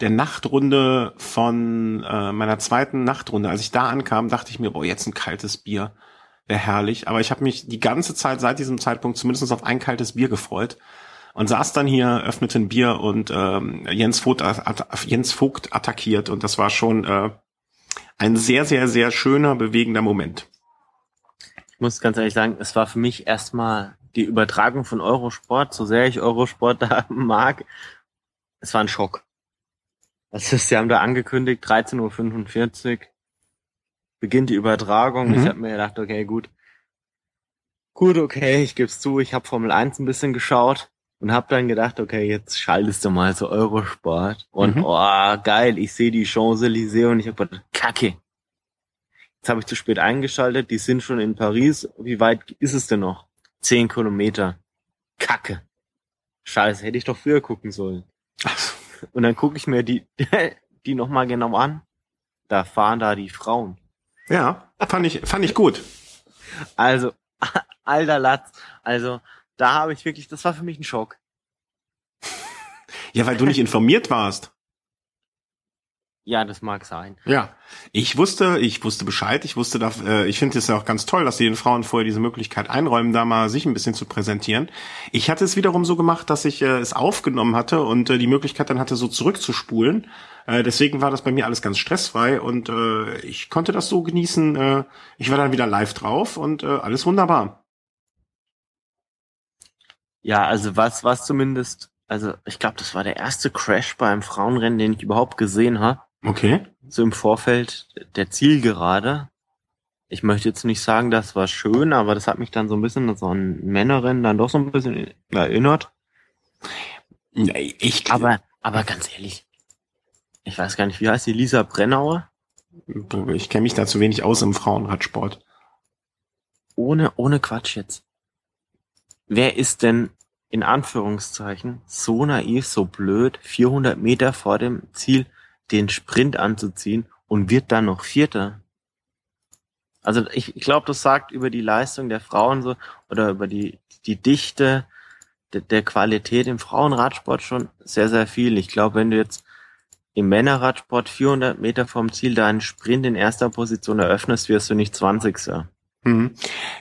der Nachtrunde von äh, meiner zweiten Nachtrunde, als ich da ankam, dachte ich mir, boah, jetzt ein kaltes Bier wäre herrlich. Aber ich habe mich die ganze Zeit seit diesem Zeitpunkt zumindest auf ein kaltes Bier gefreut und saß dann hier, öffnete ein Bier und ähm, Jens, Vogt, Jens Vogt attackiert und das war schon äh, ein sehr, sehr, sehr schöner, bewegender Moment. Ich muss ganz ehrlich sagen, es war für mich erstmal die Übertragung von Eurosport, so sehr ich Eurosport da mag, es war ein Schock. Das ist, sie haben da angekündigt, 13.45 Uhr beginnt die Übertragung. Mhm. Ich habe mir gedacht, okay, gut. Gut, okay, ich gebe zu, ich habe Formel 1 ein bisschen geschaut und habe dann gedacht, okay, jetzt schaltest du mal so Eurosport. Und mhm. oh, geil, ich sehe die Champs-Élysées und ich habe gedacht, kacke. Jetzt habe ich zu spät eingeschaltet, die sind schon in Paris. Wie weit ist es denn noch? Zehn Kilometer. Kacke. Scheiße, hätte ich doch früher gucken sollen. Und dann gucke ich mir die, die nochmal genau an. Da fahren da die Frauen. Ja, fand ich, fand ich gut. Also, alter Latz. Also, da habe ich wirklich, das war für mich ein Schock. Ja, weil du nicht informiert warst. Ja, das mag sein. Ja, ich wusste, ich wusste Bescheid. Ich wusste, da, äh, ich finde es ja auch ganz toll, dass sie den Frauen vorher diese Möglichkeit einräumen, da mal sich ein bisschen zu präsentieren. Ich hatte es wiederum so gemacht, dass ich äh, es aufgenommen hatte und äh, die Möglichkeit dann hatte, so zurückzuspulen. Äh, deswegen war das bei mir alles ganz stressfrei und äh, ich konnte das so genießen. Äh, ich war dann wieder live drauf und äh, alles wunderbar. Ja, also was, was zumindest, also ich glaube, das war der erste Crash beim Frauenrennen, den ich überhaupt gesehen habe Okay. So im Vorfeld der Zielgerade. Ich möchte jetzt nicht sagen, das war schön, aber das hat mich dann so ein bisschen so ein Männerrennen dann doch so ein bisschen erinnert. Nee, ich aber, aber ganz ehrlich, ich weiß gar nicht, wie heißt die Lisa Brennauer? Ich kenne mich da zu wenig aus im Frauenradsport. Ohne, ohne Quatsch jetzt. Wer ist denn in Anführungszeichen so naiv, so blöd, 400 Meter vor dem Ziel den Sprint anzuziehen und wird dann noch Vierter. Also ich, ich glaube, das sagt über die Leistung der Frauen so oder über die, die Dichte der, der Qualität im Frauenradsport schon sehr, sehr viel. Ich glaube, wenn du jetzt im Männerradsport 400 Meter vom Ziel deinen Sprint in erster Position eröffnest, wirst du nicht 20. Mhm.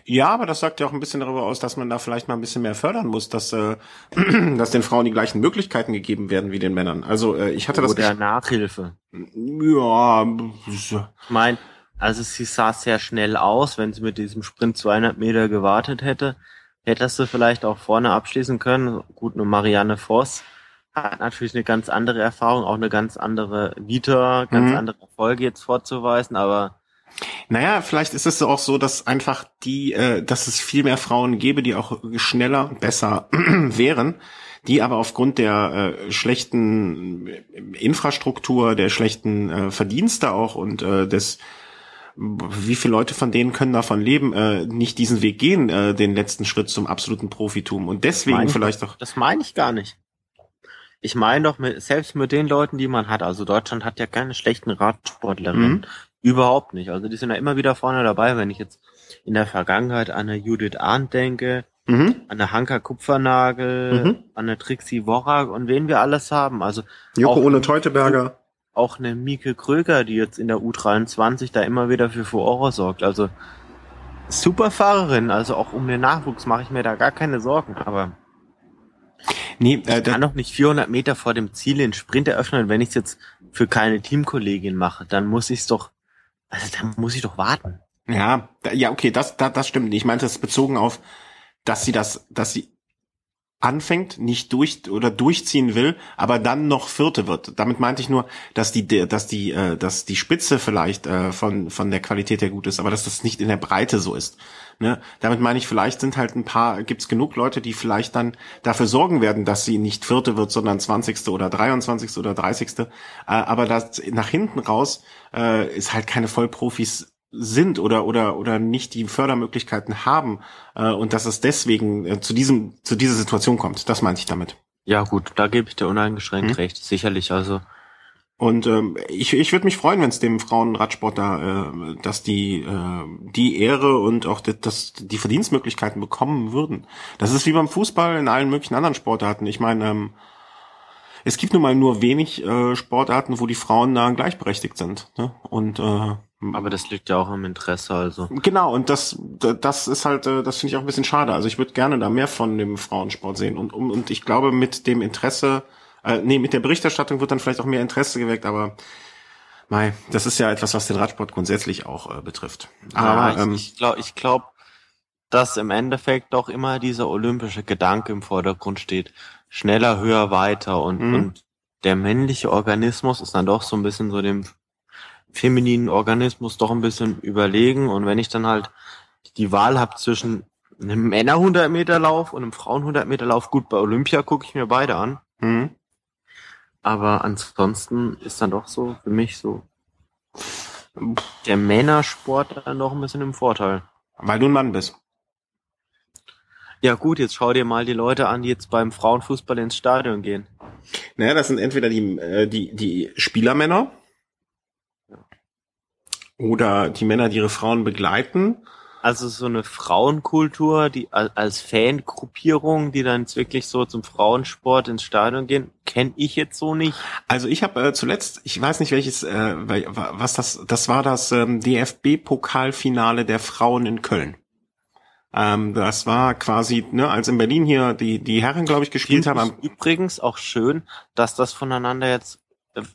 Ja, aber das sagt ja auch ein bisschen darüber aus, dass man da vielleicht mal ein bisschen mehr fördern muss, dass, äh, dass den Frauen die gleichen Möglichkeiten gegeben werden wie den Männern. Also äh, ich hatte das. Oder Nachhilfe. Ja. Ich meine, also sie sah sehr schnell aus, wenn sie mit diesem Sprint 200 Meter gewartet hätte. hättest du vielleicht auch vorne abschließen können. Gut, nur Marianne Voss hat natürlich eine ganz andere Erfahrung, auch eine ganz andere Vita, ganz mhm. andere Erfolge jetzt vorzuweisen, aber naja, vielleicht ist es auch so, dass einfach die, äh, dass es viel mehr Frauen gäbe, die auch schneller und besser wären, die aber aufgrund der äh, schlechten Infrastruktur, der schlechten äh, Verdienste auch und äh, des wie viele Leute von denen können davon leben, äh, nicht diesen Weg gehen, äh, den letzten Schritt zum absoluten Profitum. Und deswegen vielleicht auch. Das meine ich gar nicht. Ich meine doch, mit, selbst mit den Leuten, die man hat, also Deutschland hat ja keine schlechten Radsportlerinnen. Mhm. Überhaupt nicht. Also die sind ja immer wieder vorne dabei, wenn ich jetzt in der Vergangenheit an eine Judith Arndt denke, mhm. an eine Hanka Kupfernagel, mhm. an eine Trixie Worak und wen wir alles haben. Also Joko ohne Teuteberger. Auch eine Mieke Kröger, die jetzt in der U23 da immer wieder für Furore sorgt. Also super Fahrerin, also auch um den Nachwuchs mache ich mir da gar keine Sorgen, aber Nee, äh, ich kann doch nicht 400 Meter vor dem Ziel den Sprint eröffnen, wenn ich es jetzt für keine Teamkollegin mache. Dann muss ich es doch, also dann muss ich doch warten. Ja, da, ja, okay, das, das, das stimmt. Ich meinte es bezogen auf, dass sie das, dass sie anfängt, nicht durch oder durchziehen will, aber dann noch Vierte wird. Damit meinte ich nur, dass die, dass die, äh, dass die Spitze vielleicht äh, von von der Qualität her gut ist, aber dass das nicht in der Breite so ist. Ne? Damit meine ich, vielleicht sind halt ein paar, gibt's genug Leute, die vielleicht dann dafür sorgen werden, dass sie nicht Vierte wird, sondern 20. oder 23. oder 30. Äh, aber das nach hinten raus äh, ist halt keine Vollprofis sind oder oder oder nicht die Fördermöglichkeiten haben äh, und dass es deswegen äh, zu diesem zu dieser Situation kommt. Das meinte ich damit. Ja gut, da gebe ich dir uneingeschränkt hm. recht, sicherlich. Also und ähm, ich, ich würde mich freuen, wenn es dem Frauenradsport da, äh, dass die äh, die Ehre und auch die, das, die Verdienstmöglichkeiten bekommen würden. Das ist wie beim Fußball in allen möglichen anderen Sportarten. Ich meine, ähm, es gibt nun mal nur wenig äh, Sportarten, wo die Frauen da gleichberechtigt sind. Ne? Und äh, aber das liegt ja auch im Interesse, also. Genau, und das, das ist halt, äh, das finde ich auch ein bisschen schade. Also ich würde gerne da mehr von dem Frauensport sehen. Und, und ich glaube, mit dem Interesse äh, nee, mit der Berichterstattung wird dann vielleicht auch mehr Interesse geweckt, aber Mei, das ist ja etwas, was den Radsport grundsätzlich auch äh, betrifft. Aber ja, ähm, ich glaube, ich glaub, dass im Endeffekt doch immer dieser olympische Gedanke im Vordergrund steht. Schneller, höher, weiter und, mhm. und der männliche Organismus ist dann doch so ein bisschen so dem femininen Organismus doch ein bisschen überlegen. Und wenn ich dann halt die Wahl habe zwischen einem Männer 100 Meter Lauf und einem Frauen 100 Meter Lauf, gut, bei Olympia gucke ich mir beide an. Mhm. Aber ansonsten ist dann doch so für mich so der Männersport dann doch ein bisschen im Vorteil. Weil du ein Mann bist. Ja gut, jetzt schau dir mal die Leute an, die jetzt beim Frauenfußball ins Stadion gehen. Naja, das sind entweder die, äh, die, die Spielermänner ja. oder die Männer, die ihre Frauen begleiten also so eine Frauenkultur, die als Fangruppierung, die dann jetzt wirklich so zum Frauensport ins Stadion gehen, kenne ich jetzt so nicht. Also ich habe äh, zuletzt, ich weiß nicht welches, äh, was das, das war das ähm, DFB-Pokalfinale der Frauen in Köln. Ähm, das war quasi, ne, als in Berlin hier die die Herren, glaube ich, gespielt Find haben. Übrigens auch schön, dass das voneinander jetzt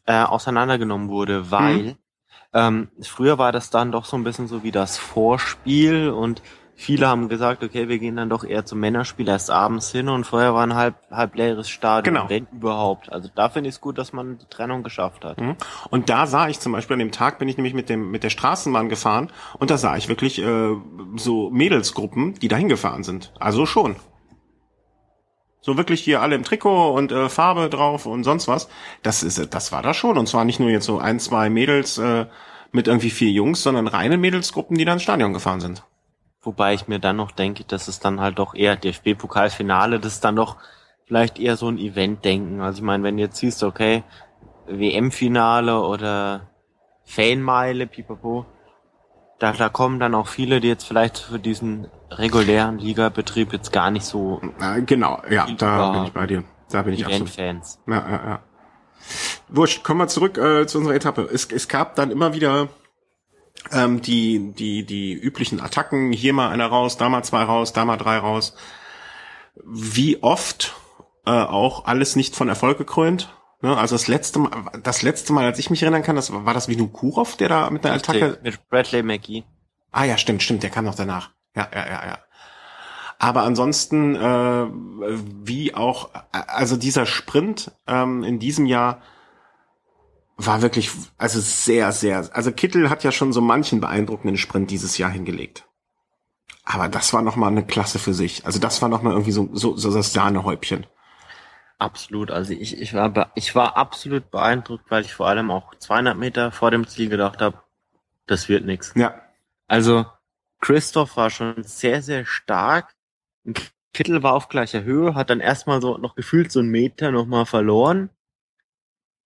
äh, auseinandergenommen wurde, weil mhm. Ähm, früher war das dann doch so ein bisschen so wie das Vorspiel und viele haben gesagt, okay, wir gehen dann doch eher zum Männerspiel erst abends hin und vorher war ein halb, halb leeres Stadion, genau. wenn überhaupt. Also da finde ich es gut, dass man die Trennung geschafft hat. Mhm. Und da sah ich zum Beispiel, an dem Tag bin ich nämlich mit dem mit der Straßenbahn gefahren und da sah ich wirklich äh, so Mädelsgruppen, die dahin gefahren sind. Also schon. So wirklich hier alle im Trikot und äh, Farbe drauf und sonst was. Das ist, das war da schon. Und zwar nicht nur jetzt so ein, zwei Mädels äh, mit irgendwie vier Jungs, sondern reine Mädelsgruppen, die dann ins Stadion gefahren sind. Wobei ich mir dann noch denke, dass es dann halt doch eher DFB-Pokalfinale, das ist dann doch vielleicht eher so ein Event-Denken. Also ich meine, wenn du jetzt siehst, okay, WM-Finale oder Fanmeile, pipapo, da, da kommen dann auch viele, die jetzt vielleicht für diesen regulären Ligabetrieb jetzt gar nicht so. Genau, ja, da bin ich bei dir. Da bin ich absolut. Fans. Ja, ja, ja. Wurscht, kommen wir zurück äh, zu unserer Etappe. Es, es gab dann immer wieder ähm, die, die, die üblichen Attacken. Hier mal einer raus, da mal zwei raus, da mal drei raus. Wie oft äh, auch alles nicht von Erfolg gekrönt. Ne? Also das letzte Mal, das letzte Mal, als ich mich erinnern kann, das war das Vinu Kurov, der da mit einer Attacke. Mit Bradley McGee. Ah ja, stimmt, stimmt, der kam noch danach. Ja, ja, ja, ja. Aber ansonsten, äh, wie auch, also dieser Sprint ähm, in diesem Jahr war wirklich, also sehr, sehr, also Kittel hat ja schon so manchen beeindruckenden Sprint dieses Jahr hingelegt. Aber das war nochmal eine Klasse für sich. Also das war nochmal irgendwie so, so, so das Sahnehäubchen. Absolut. Also ich, ich war, ich war absolut beeindruckt, weil ich vor allem auch 200 Meter vor dem Ziel gedacht habe, das wird nix. Ja. Also Christoph war schon sehr, sehr stark. Kittel war auf gleicher Höhe, hat dann erstmal so noch gefühlt so einen Meter nochmal verloren,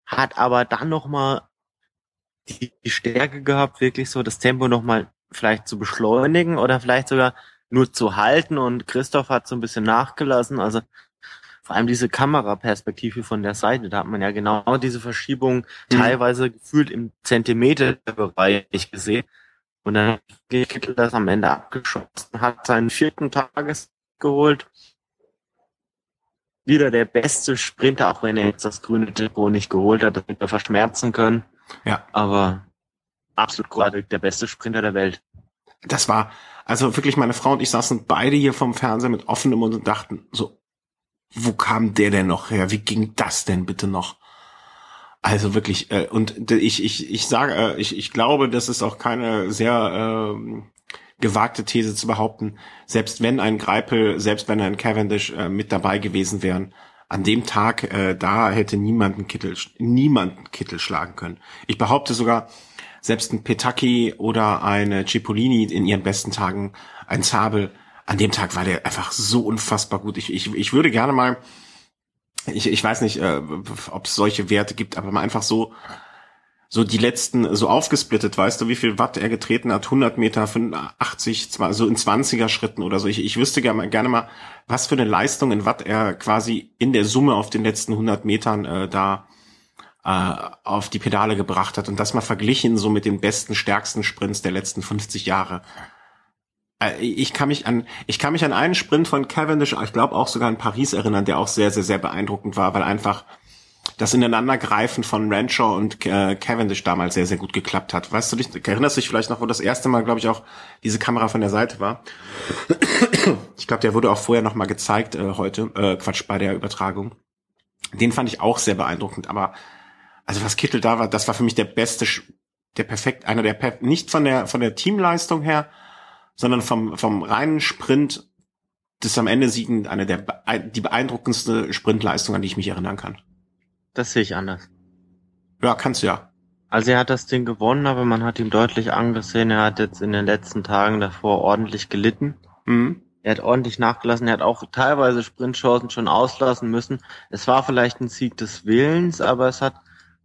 hat aber dann nochmal die, die Stärke gehabt, wirklich so das Tempo nochmal vielleicht zu beschleunigen oder vielleicht sogar nur zu halten und Christoph hat so ein bisschen nachgelassen. Also vor allem diese Kameraperspektive von der Seite, da hat man ja genau diese Verschiebung mhm. teilweise gefühlt im Zentimeterbereich gesehen. Und dann geht Kittel das am Ende abgeschossen, hat seinen vierten Tages geholt. Wieder der beste Sprinter, auch wenn er jetzt das grüne Trikot nicht geholt hat, das wird er verschmerzen können. Ja. Aber absolut großartig, der beste Sprinter der Welt. Das war, also wirklich, meine Frau und ich saßen beide hier vom Fernseher mit offenem Mund und dachten so, wo kam der denn noch her? Wie ging das denn bitte noch? Also wirklich, äh, und ich, ich, ich sage, äh, ich, ich glaube, das ist auch keine sehr äh, gewagte These zu behaupten, selbst wenn ein Greipel, selbst wenn ein Cavendish äh, mit dabei gewesen wären, an dem Tag, äh, da hätte niemanden Kittel, niemanden Kittel schlagen können. Ich behaupte sogar, selbst ein Petaki oder eine Cipollini in ihren besten Tagen, ein Zabel, an dem Tag war der einfach so unfassbar gut. Ich, ich, ich würde gerne mal, ich, ich weiß nicht, äh, ob es solche Werte gibt, aber mal einfach so, so die letzten, so aufgesplittet, weißt du, wie viel Watt er getreten hat? 100 Meter, 85, so in 20er Schritten oder so. Ich, ich wüsste gerne, gerne mal, was für eine Leistung in Watt er quasi in der Summe auf den letzten 100 Metern äh, da äh, auf die Pedale gebracht hat und das mal verglichen so mit den besten, stärksten Sprints der letzten 50 Jahre. Äh, ich kann mich an, ich kann mich an einen Sprint von Cavendish, ich glaube auch sogar in Paris erinnern, der auch sehr, sehr, sehr beeindruckend war, weil einfach das Ineinandergreifen von Rancho und äh, Cavendish damals sehr, sehr gut geklappt hat. Weißt du dich, erinnerst dich vielleicht noch, wo das erste Mal, glaube ich, auch diese Kamera von der Seite war? Ich glaube, der wurde auch vorher noch mal gezeigt äh, heute, äh, Quatsch, bei der Übertragung. Den fand ich auch sehr beeindruckend, aber also was Kittel da war, das war für mich der beste, der perfekt, einer der, nicht von der, von der Teamleistung her, sondern vom, vom reinen Sprint das am Ende siegen eine der die beeindruckendste Sprintleistung, an die ich mich erinnern kann. Das sehe ich anders. Ja, kannst du ja. Also er hat das Ding gewonnen, aber man hat ihm deutlich angesehen, er hat jetzt in den letzten Tagen davor ordentlich gelitten. Mhm. Er hat ordentlich nachgelassen, er hat auch teilweise Sprintchancen schon auslassen müssen. Es war vielleicht ein Sieg des Willens, aber es hat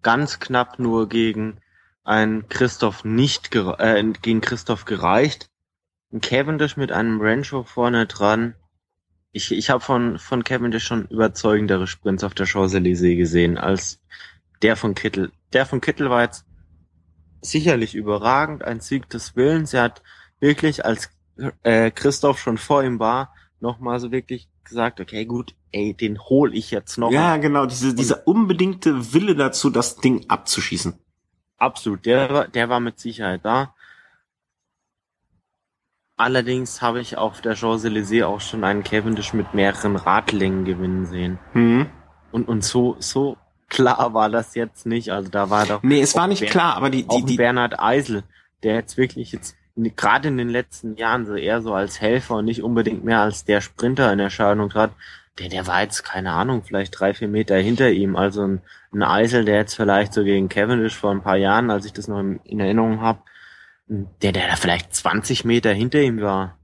ganz knapp nur gegen einen Christoph nicht äh, gegen Christoph gereicht. Cavendish mit einem Rancho vorne dran. Ich, ich habe von, von Cavendish schon überzeugendere Sprints auf der Champs-Élysées gesehen als der von Kittel. Der von Kittel war jetzt sicherlich überragend, ein Sieg des Willens. Er hat wirklich, als äh, Christoph schon vor ihm war, nochmal so wirklich gesagt, okay, gut, ey, den hol ich jetzt noch. Ja, genau, diese, dieser unbedingte Wille dazu, das Ding abzuschießen. Absolut, der, der war mit Sicherheit da. Allerdings habe ich auf der Champs-Élysées auch schon einen Cavendish mit mehreren Radlängen gewinnen sehen. Mhm. Und, und so, so klar war das jetzt nicht. Also da war doch. Nee, es war nicht Ber klar, aber die, die, die Bernhard Eisel, der jetzt wirklich jetzt gerade in den letzten Jahren so eher so als Helfer und nicht unbedingt mehr als der Sprinter in Erscheinung trat, der, der war jetzt, keine Ahnung, vielleicht drei, vier Meter hinter ihm. Also ein, ein Eisel, der jetzt vielleicht so gegen Cavendish vor ein paar Jahren, als ich das noch in Erinnerung habe, der, der da vielleicht 20 Meter hinter ihm war.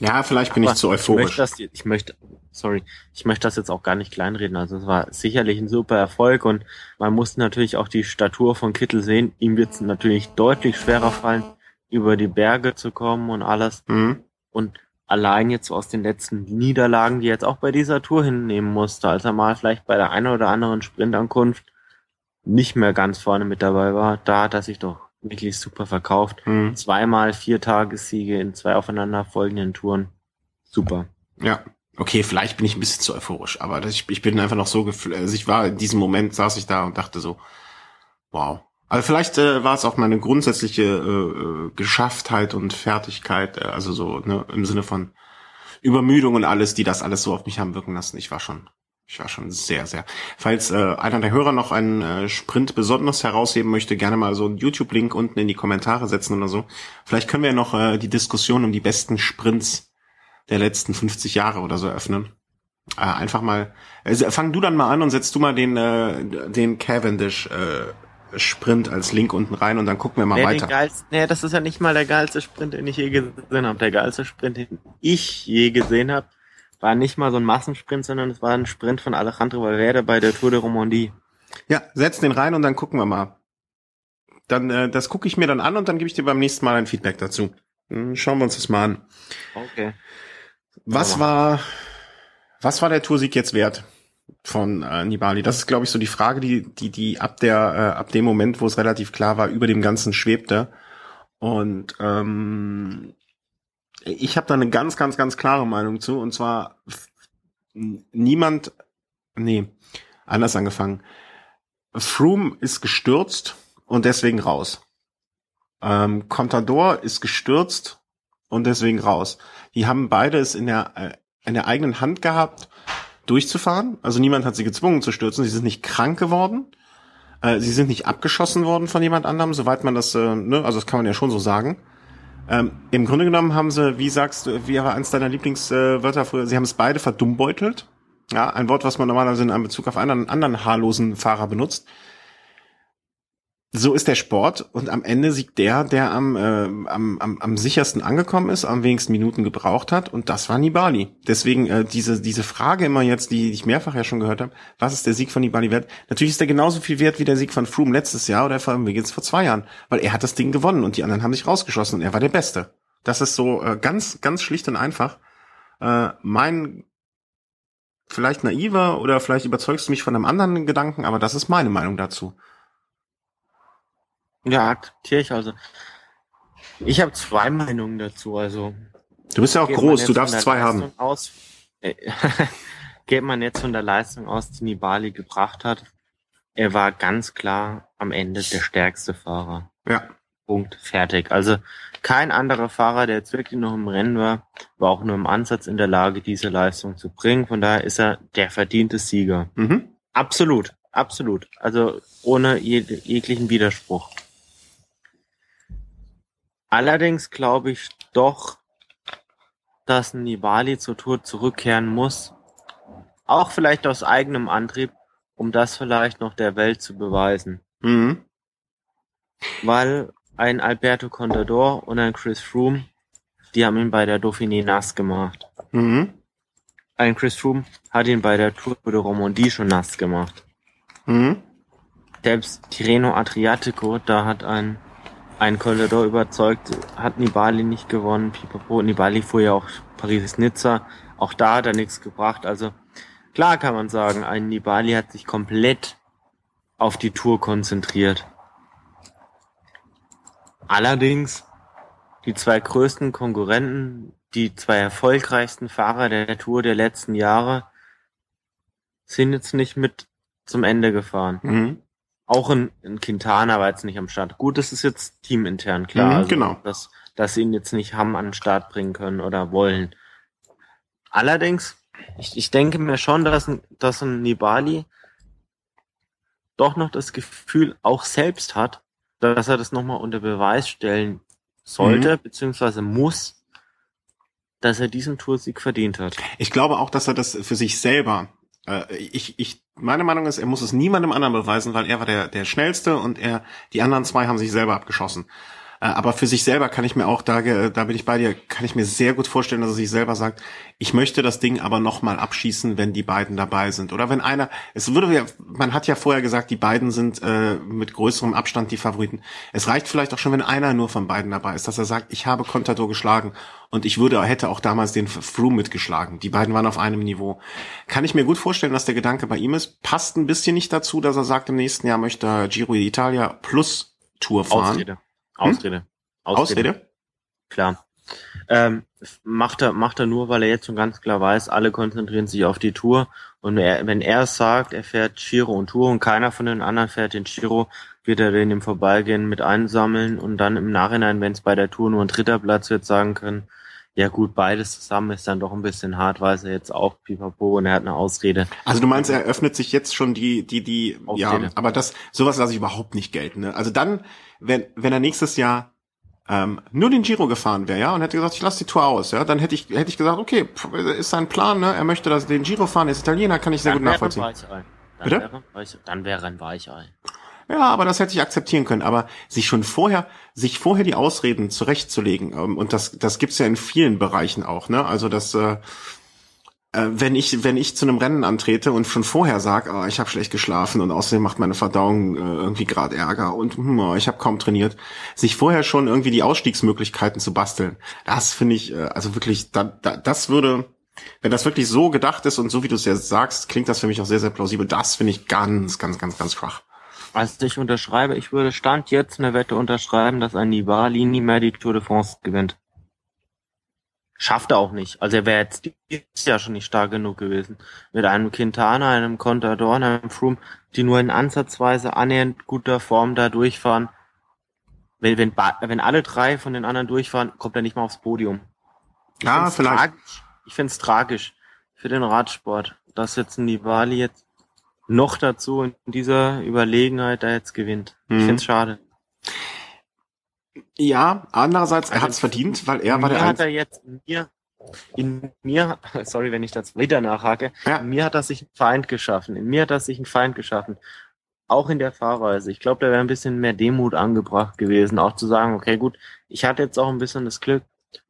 Ja, vielleicht bin Aber ich zu euphorisch. Ich möchte, das, ich möchte, sorry, ich möchte das jetzt auch gar nicht kleinreden. Also es war sicherlich ein super Erfolg und man muss natürlich auch die Statur von Kittel sehen. Ihm wird es natürlich deutlich schwerer fallen, über die Berge zu kommen und alles. Mhm. Und allein jetzt aus den letzten Niederlagen, die er jetzt auch bei dieser Tour hinnehmen musste, als er mal vielleicht bei der einen oder anderen Sprintankunft nicht mehr ganz vorne mit dabei war, da hat er sich doch wirklich super verkauft. Mhm. Zweimal vier Tagessiege in zwei aufeinanderfolgenden Touren. Super. Ja. Okay, vielleicht bin ich ein bisschen zu euphorisch, aber ich, ich bin einfach noch so gefühlt, also ich war in diesem Moment saß ich da und dachte so, wow. Also vielleicht äh, war es auch meine grundsätzliche äh, äh Geschafftheit und Fertigkeit, äh, also so ne, im Sinne von Übermüdung und alles, die das alles so auf mich haben wirken lassen. Ich war schon, ich war schon sehr, sehr. Falls äh, einer der Hörer noch einen äh, Sprint besonders herausheben möchte, gerne mal so einen YouTube-Link unten in die Kommentare setzen oder so. Vielleicht können wir noch äh, die Diskussion um die besten Sprints der letzten 50 Jahre oder so öffnen. Äh, einfach mal, also fang du dann mal an und setzt du mal den, äh, den Cavendish äh, Sprint als Link unten rein und dann gucken wir mal nee, weiter. Geilsten, nee, das ist ja nicht mal der geilste Sprint, den ich je gesehen habe. Der geilste Sprint, den ich je gesehen habe, war nicht mal so ein Massensprint, sondern es war ein Sprint von Alejandro Valverde bei der Tour de Romandie. Ja, setz den rein und dann gucken wir mal. Dann, äh, das gucke ich mir dann an und dann gebe ich dir beim nächsten Mal ein Feedback dazu. Dann schauen wir uns das mal an. Okay. Was war, was war der Toursieg jetzt wert von äh, Nibali? Das ist, glaube ich, so die Frage, die, die, die ab der, äh, ab dem Moment, wo es relativ klar war, über dem Ganzen schwebte. Und ähm, ich habe da eine ganz, ganz, ganz klare Meinung zu. Und zwar niemand, nee, anders angefangen. Froome ist gestürzt und deswegen raus. Ähm, Contador ist gestürzt und deswegen raus. Die haben beide es in der, äh, in der eigenen Hand gehabt, durchzufahren. Also niemand hat sie gezwungen zu stürzen. Sie sind nicht krank geworden. Äh, sie sind nicht abgeschossen worden von jemand anderem, soweit man das, äh, ne, also das kann man ja schon so sagen. Ähm, Im Grunde genommen haben sie, wie sagst du, wie war eins deiner Lieblingswörter früher, sie haben es beide verdummbeutelt. Ja, ein Wort, was man normalerweise in Bezug auf einen anderen haarlosen Fahrer benutzt so ist der Sport und am Ende siegt der, der am, äh, am, am, am sichersten angekommen ist, am wenigsten Minuten gebraucht hat und das war Nibali. Deswegen äh, diese, diese Frage immer jetzt, die ich mehrfach ja schon gehört habe, was ist der Sieg von Nibali wert? Natürlich ist der genauso viel wert wie der Sieg von Froome letztes Jahr oder vor Wiggins vor zwei Jahren, weil er hat das Ding gewonnen und die anderen haben sich rausgeschossen und er war der Beste. Das ist so äh, ganz, ganz schlicht und einfach. Äh, mein vielleicht naiver oder vielleicht überzeugst du mich von einem anderen Gedanken, aber das ist meine Meinung dazu. Ja, akzeptiere ich also. Ich habe zwei Meinungen dazu. Also du bist ja auch groß, du darfst zwei Leistung haben. Aus, äh, geht man jetzt von der Leistung aus, die Nibali gebracht hat, er war ganz klar am Ende der stärkste Fahrer. Ja. Punkt, fertig. Also kein anderer Fahrer, der jetzt wirklich noch im Rennen war, war auch nur im Ansatz in der Lage, diese Leistung zu bringen. Von daher ist er der verdiente Sieger. Mhm. Absolut, absolut. Also ohne jeg jeglichen Widerspruch. Allerdings glaube ich doch, dass Nibali zur Tour zurückkehren muss. Auch vielleicht aus eigenem Antrieb, um das vielleicht noch der Welt zu beweisen. Mhm. Weil ein Alberto Contador und ein Chris Froome, die haben ihn bei der Dauphiné nass gemacht. Mhm. Ein Chris Froome hat ihn bei der Tour de Romandie schon nass gemacht. Mhm. Selbst Tirreno Adriatico, da hat ein ein Contador überzeugt, hat Nibali nicht gewonnen. Pipapo. Nibali fuhr ja auch Paris-Nizza. Auch da hat er nichts gebracht. Also klar kann man sagen, ein Nibali hat sich komplett auf die Tour konzentriert. Allerdings die zwei größten Konkurrenten, die zwei erfolgreichsten Fahrer der Tour der letzten Jahre, sind jetzt nicht mit zum Ende gefahren. Mhm. Auch in, in Quintana war jetzt nicht am Start. Gut, das ist jetzt teamintern, klar. Mhm, also, genau. Dass, dass sie ihn jetzt nicht haben an den Start bringen können oder wollen. Allerdings, ich, ich denke mir schon, dass, dass ein Nibali doch noch das Gefühl auch selbst hat, dass er das nochmal unter Beweis stellen sollte, beziehungsweise muss, dass er diesen Toursieg verdient hat. Ich glaube auch, dass er das für sich selber, äh, ich, ich, meine Meinung ist, er muss es niemandem anderen beweisen, weil er war der, der schnellste und er, die anderen zwei haben sich selber abgeschossen. Äh, aber für sich selber kann ich mir auch, da, da bin ich bei dir, kann ich mir sehr gut vorstellen, dass er sich selber sagt, ich möchte das Ding aber nochmal abschießen, wenn die beiden dabei sind. Oder wenn einer, es würde ja, man hat ja vorher gesagt, die beiden sind äh, mit größerem Abstand die Favoriten. Es reicht vielleicht auch schon, wenn einer nur von beiden dabei ist, dass er sagt, ich habe Contador geschlagen und ich würde, hätte auch damals den Froome mitgeschlagen. Die beiden waren auf einem Niveau. Kann ich mir gut vorstellen, dass der Gedanke bei ihm ist. Passt ein bisschen nicht dazu, dass er sagt, im nächsten Jahr möchte Giro d'Italia plus Tour fahren. Ausrede. Ausrede. Ausrede? Klar. Ähm, macht er, macht er nur, weil er jetzt schon ganz klar weiß, alle konzentrieren sich auf die Tour. Und er, wenn er es sagt, er fährt Giro und Tour und keiner von den anderen fährt den Giro, wird er den im Vorbeigehen mit einsammeln und dann im Nachhinein, wenn es bei der Tour nur ein dritter Platz wird, sagen können, Ja gut, beides zusammen ist dann doch ein bisschen hart, weiß er jetzt auch pipapo und er hat eine Ausrede. Also du meinst, er öffnet sich jetzt schon die, die, die, Ausrede. ja, aber das, sowas lasse ich überhaupt nicht gelten. Ne? Also dann, wenn, wenn er nächstes Jahr ähm, nur den Giro gefahren wäre, ja, und hätte gesagt, ich lasse die Tour aus, ja, dann hätte ich, hätte ich gesagt, okay, ist sein Plan, ne? Er möchte das, den Giro fahren, er ist Italiener, kann ich sehr dann gut nachvollziehen. Dann Bitte? Wäre, dann wäre ein Weichei. Ja, aber das hätte ich akzeptieren können. Aber sich schon vorher, sich vorher die Ausreden zurechtzulegen, ähm, und das, das gibt's ja in vielen Bereichen auch, ne? Also das, äh, äh, wenn ich, wenn ich zu einem Rennen antrete und schon vorher sage, oh, ich habe schlecht geschlafen und außerdem macht meine Verdauung äh, irgendwie gerade Ärger und hm, oh, ich habe kaum trainiert, sich vorher schon irgendwie die Ausstiegsmöglichkeiten zu basteln, das finde ich, äh, also wirklich, da, da, das würde, wenn das wirklich so gedacht ist und so wie du es ja sagst, klingt das für mich auch sehr, sehr plausibel. Das finde ich ganz, ganz, ganz, ganz schwach. Also ich unterschreibe, ich würde Stand jetzt eine Wette unterschreiben, dass ein Nibali nie mehr die Tour de France gewinnt. Schafft er auch nicht. Also er wäre jetzt dieses Jahr schon nicht stark genug gewesen. Mit einem Quintana, einem Contador, einem Froome, die nur in ansatzweise annähernd guter Form da durchfahren. Wenn, wenn, wenn alle drei von den anderen durchfahren, kommt er nicht mal aufs Podium. Ich ja, vielleicht. Tragisch. Ich finde es tragisch für den Radsport, dass jetzt ein Nibali jetzt noch dazu in dieser Überlegenheit da jetzt gewinnt. Mhm. Ich finde es schade. Ja, andererseits, er also hat es verdient, weil er war der hat er jetzt in mir, in mir, sorry, wenn ich das wieder nachhake, ja. in mir hat er sich einen Feind geschaffen. In mir hat er sich einen Feind geschaffen. Auch in der Fahrweise. Ich glaube, da wäre ein bisschen mehr Demut angebracht gewesen, auch zu sagen, okay, gut, ich hatte jetzt auch ein bisschen das Glück,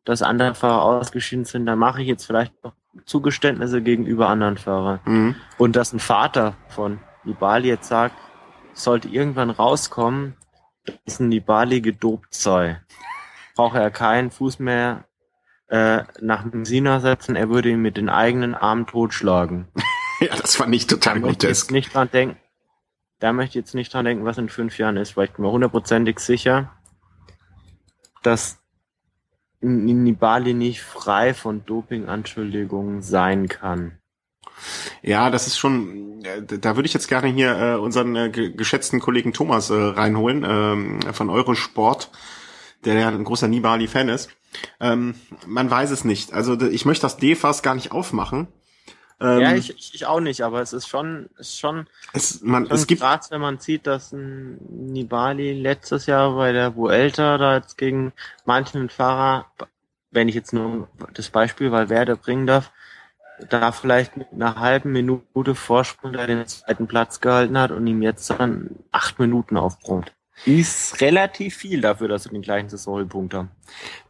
dass andere Fahrer ausgeschieden sind, dann mache ich jetzt vielleicht noch Zugeständnisse gegenüber anderen Fahrern. Mhm. Und dass ein Vater von Nibali jetzt sagt, sollte irgendwann rauskommen, dass ein Nibali gedopt sei, brauche er keinen Fuß mehr äh, nach Messina setzen, er würde ihn mit den eigenen Armen totschlagen. ja, das fand ich total da grotesk. Ich nicht dran denken, da möchte ich jetzt nicht dran denken, was in fünf Jahren ist, weil ich bin mir hundertprozentig sicher, dass Nibali nicht frei von Dopinganschuldigungen sein kann. Ja, das ist schon, äh, da würde ich jetzt gerne hier äh, unseren äh, geschätzten Kollegen Thomas äh, reinholen äh, von Eurosport, der ja ein großer Nibali-Fan ist. Ähm, man weiß es nicht. Also ich möchte das D-Fass gar nicht aufmachen. Ähm, ja, ich, ich auch nicht, aber es ist schon, ist schon, es, man, schon es gibt, krass, wenn man sieht, dass ein Nibali letztes Jahr bei der Vuelta da jetzt gegen manchen Fahrer, wenn ich jetzt nur das Beispiel, weil Werder bringen darf, da vielleicht mit einer halben Minute Vorsprung da den zweiten Platz gehalten hat und ihm jetzt dann acht Minuten aufbrummt. Ist relativ viel dafür, dass sie den gleichen Saisonpunkt haben.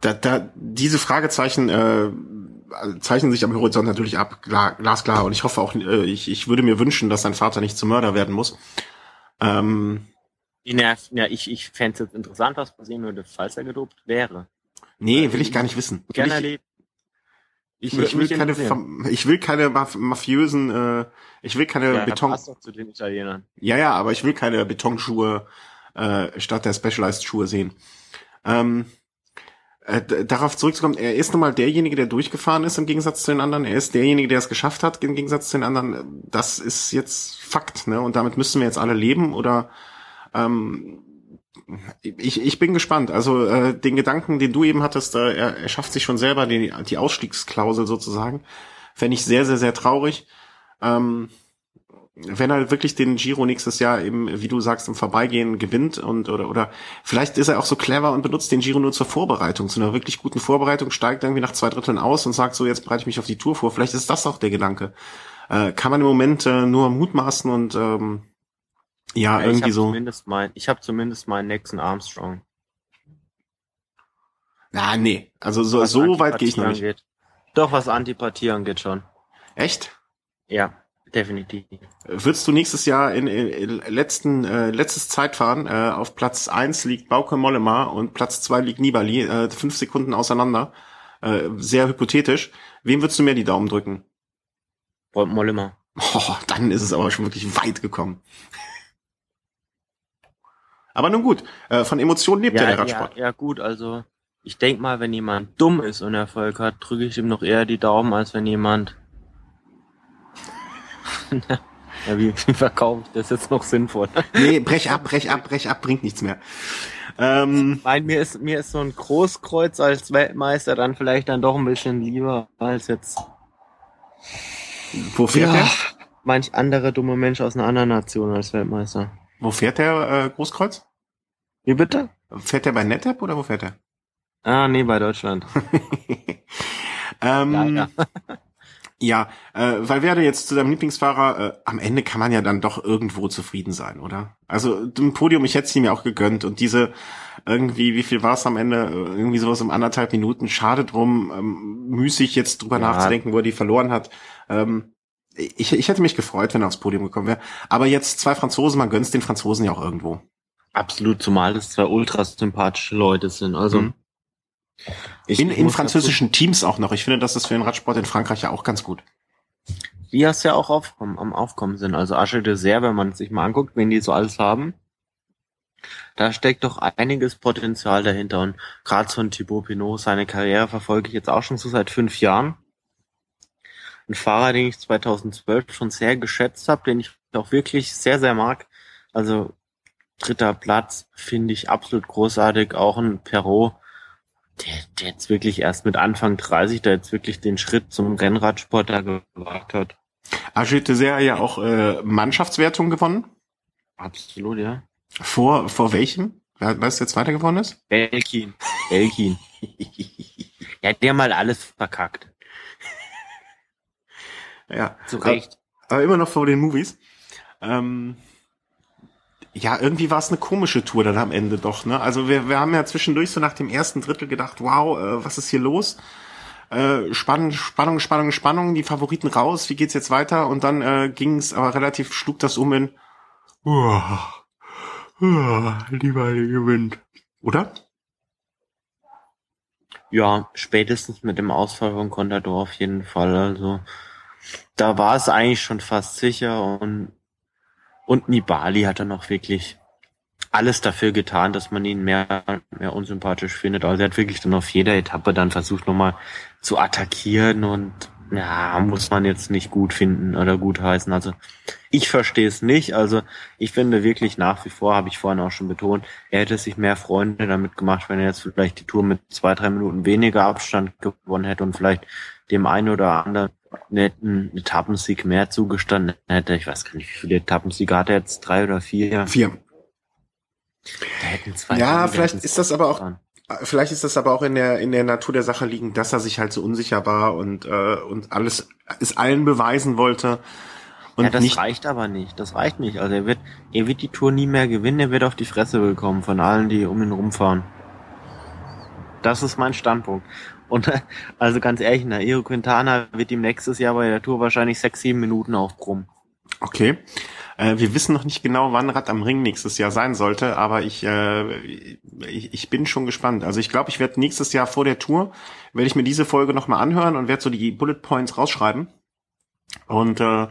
Da, da, diese Fragezeichen äh, zeichnen sich am Horizont natürlich ab, klar, glasklar. Und ich hoffe auch, äh, ich, ich würde mir wünschen, dass sein Vater nicht zum Mörder werden muss. Ähm, ja, ja, ich, ich fände es jetzt interessant, was passieren würde, falls er gedopt wäre. Nee, will ich gar nicht wissen. Will erlebt. Ich, ich, will keine, ich will keine mafiösen, äh, ich will keine ja, Beton. Passt doch zu den Italienern. Ja, ja, aber ich will keine Betonschuhe äh, statt der Specialized Schuhe sehen. Ähm, äh, darauf zurückzukommen, er ist nun mal derjenige, der durchgefahren ist im Gegensatz zu den anderen. Er ist derjenige, der es geschafft hat im Gegensatz zu den anderen. Das ist jetzt Fakt, ne? Und damit müssen wir jetzt alle leben oder ähm, ich, ich bin gespannt. Also äh, den Gedanken, den du eben hattest, äh, er, er schafft sich schon selber die, die Ausstiegsklausel sozusagen. Fände ich sehr, sehr, sehr traurig. Ähm, wenn er wirklich den Giro nächstes Jahr eben, wie du sagst, im Vorbeigehen gewinnt und oder oder vielleicht ist er auch so clever und benutzt den Giro nur zur Vorbereitung, zu einer wirklich guten Vorbereitung, steigt irgendwie nach zwei Dritteln aus und sagt so, jetzt bereite ich mich auf die Tour vor. Vielleicht ist das auch der Gedanke. Äh, kann man im Moment äh, nur mutmaßen und ähm, ja, ja irgendwie ich so. Zumindest mein, ich habe zumindest meinen nächsten Armstrong. Na, nee. Also so, so weit gehe ich noch nicht. Geht. Doch, was Antipathie angeht schon. Echt? Ja, definitiv. Würdest du nächstes Jahr in, in, in letzten äh, letztes Zeitfahren äh, auf Platz eins liegt Bauke Mollema und Platz zwei liegt Nibali, äh, fünf Sekunden auseinander. Äh, sehr hypothetisch. Wem würdest du mehr die Daumen drücken? Mollema. Oh, dann ist es aber schon wirklich weit gekommen. Aber nun gut, äh, von Emotionen lebt ja, ja der Radsport. Ja, ja gut, also ich denk mal, wenn jemand dumm ist und Erfolg hat, drücke ich ihm noch eher die Daumen, als wenn jemand ja, wie, wie verkaufe ich das jetzt noch sinnvoll? nee, brech ab, brech ab, brech ab, bringt nichts mehr. Ähm, Nein, mir ist, mir ist so ein Großkreuz als Weltmeister dann vielleicht dann doch ein bisschen lieber als jetzt. Wo fährt ja, er? Manch anderer dumme Mensch aus einer anderen Nation als Weltmeister. Wo fährt der äh, Großkreuz? Wie bitte? Fährt der bei NetApp oder wo fährt er? Ah, nee, bei Deutschland. ähm, ja, ja äh, weil werde jetzt zu deinem Lieblingsfahrer, äh, am Ende kann man ja dann doch irgendwo zufrieden sein, oder? Also im Podium, ich hätte es ihm ja auch gegönnt und diese irgendwie, wie viel war es am Ende? Irgendwie sowas um anderthalb Minuten. Schade drum, ähm, müßig jetzt drüber ja. nachzudenken, wo er die verloren hat. Ähm, ich, ich hätte mich gefreut, wenn er aufs Podium gekommen wäre. Aber jetzt zwei Franzosen, man gönnt den Franzosen ja auch irgendwo. Absolut, zumal das zwei ultra sympathische Leute sind. Also mhm. Ich, in, in französischen Teams auch noch. Ich finde, das ist für den Radsport in Frankreich ja auch ganz gut. Die hast ja auch aufkommen, am Aufkommen sind. Also Asche Dessert, wenn man sich mal anguckt, wenn die so alles haben, da steckt doch einiges Potenzial dahinter. Und gerade so ein Thibaut Pinot, seine Karriere verfolge ich jetzt auch schon so seit fünf Jahren. Ein Fahrer, den ich 2012 schon sehr geschätzt habe, den ich auch wirklich sehr, sehr mag. Also dritter Platz finde ich absolut großartig. Auch ein Perrault, der, der jetzt wirklich erst mit Anfang 30, der jetzt wirklich den Schritt zum Rennradsport da gewagt hat. Agite sehr ja auch äh, Mannschaftswertung gewonnen. Absolut, ja. Vor, vor welchem? Weißt du jetzt weiter gewonnen ist? Belkin. Belkin. ja, der mal alles verkackt. Ja. Zu Recht. Aber, aber immer noch vor den Movies. Ähm, ja, irgendwie war es eine komische Tour dann am Ende doch, ne? Also wir, wir haben ja zwischendurch so nach dem ersten Drittel gedacht, wow, äh, was ist hier los? Äh, Spannung, Spannung, Spannung, Spannung, die Favoriten raus, wie geht's jetzt weiter? Und dann äh, ging es aber relativ, schlug das um in uh, uh, lieber gewinnt. Oder? Ja, spätestens mit dem Ausfall von Contador auf jeden Fall. Also da war es eigentlich schon fast sicher und und Nibali hat dann auch wirklich alles dafür getan, dass man ihn mehr, mehr unsympathisch findet. Also er hat wirklich dann auf jeder Etappe dann versucht nochmal zu attackieren und ja, muss man jetzt nicht gut finden oder gut heißen. Also ich verstehe es nicht. Also ich finde wirklich nach wie vor, habe ich vorhin auch schon betont, er hätte sich mehr Freunde damit gemacht, wenn er jetzt vielleicht die Tour mit zwei, drei Minuten weniger Abstand gewonnen hätte und vielleicht dem einen oder anderen netten Etappensieg mehr zugestanden hätte. Ich weiß gar nicht, wie viele Etappensiege hat er jetzt? Drei oder vier? Vier. Da hätten zwei ja, vielleicht ist das aber auch, dran. vielleicht ist das aber auch in der, in der Natur der Sache liegen, dass er sich halt so unsicher war und, äh, und alles, es allen beweisen wollte. Und ja, das nicht reicht aber nicht. Das reicht nicht. Also er wird, er wird die Tour nie mehr gewinnen. Er wird auf die Fresse bekommen von allen, die um ihn rumfahren. Das ist mein Standpunkt. Und also ganz ehrlich, Nairo Quintana wird ihm nächstes Jahr bei der Tour wahrscheinlich sechs, sieben Minuten aufbrummen. Okay. Äh, wir wissen noch nicht genau, wann Rad am Ring nächstes Jahr sein sollte, aber ich, äh, ich, ich bin schon gespannt. Also ich glaube, ich werde nächstes Jahr vor der Tour, werde ich mir diese Folge nochmal anhören und werde so die Bullet Points rausschreiben. Und äh,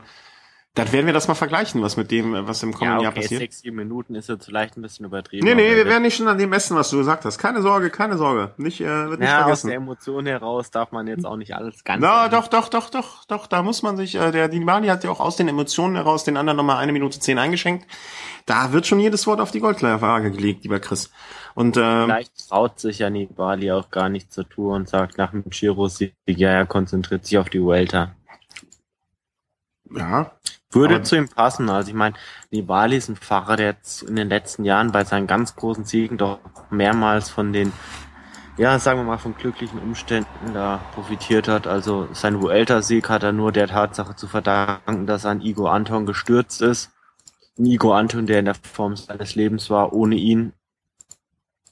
dann werden wir das mal vergleichen, was mit dem, was im kommenden ja, okay, Jahr passiert. Sechs, sieben Minuten ist jetzt vielleicht ein bisschen übertrieben. Nee, nee, wir werden nicht schon an dem messen, was du gesagt hast. Keine Sorge, keine Sorge. Nicht, äh, wird nicht ja, vergessen. aus der Emotion heraus darf man jetzt auch nicht alles ganz. Na, doch, doch, doch, doch, doch, da muss man sich, äh, der Dimani hat ja auch aus den Emotionen heraus den anderen nochmal eine Minute zehn eingeschenkt. Da wird schon jedes Wort auf die Goldwaage gelegt, lieber Chris. Und, ähm, Vielleicht traut sich ja Nibali auch gar nicht zur Tour und sagt nach dem Giro-Sieg, ja, er konzentriert sich auf die Vuelta. Ja, würde Aber zu ihm passen. Also ich meine, Nibali ist ein Fahrer, der jetzt in den letzten Jahren bei seinen ganz großen Siegen doch mehrmals von den, ja, sagen wir mal, von glücklichen Umständen da profitiert hat. Also sein Vuelta-Sieg hat er nur der Tatsache zu verdanken, dass ein Igo Anton gestürzt ist. Ein Igo Anton, der in der Form seines Lebens war, ohne ihn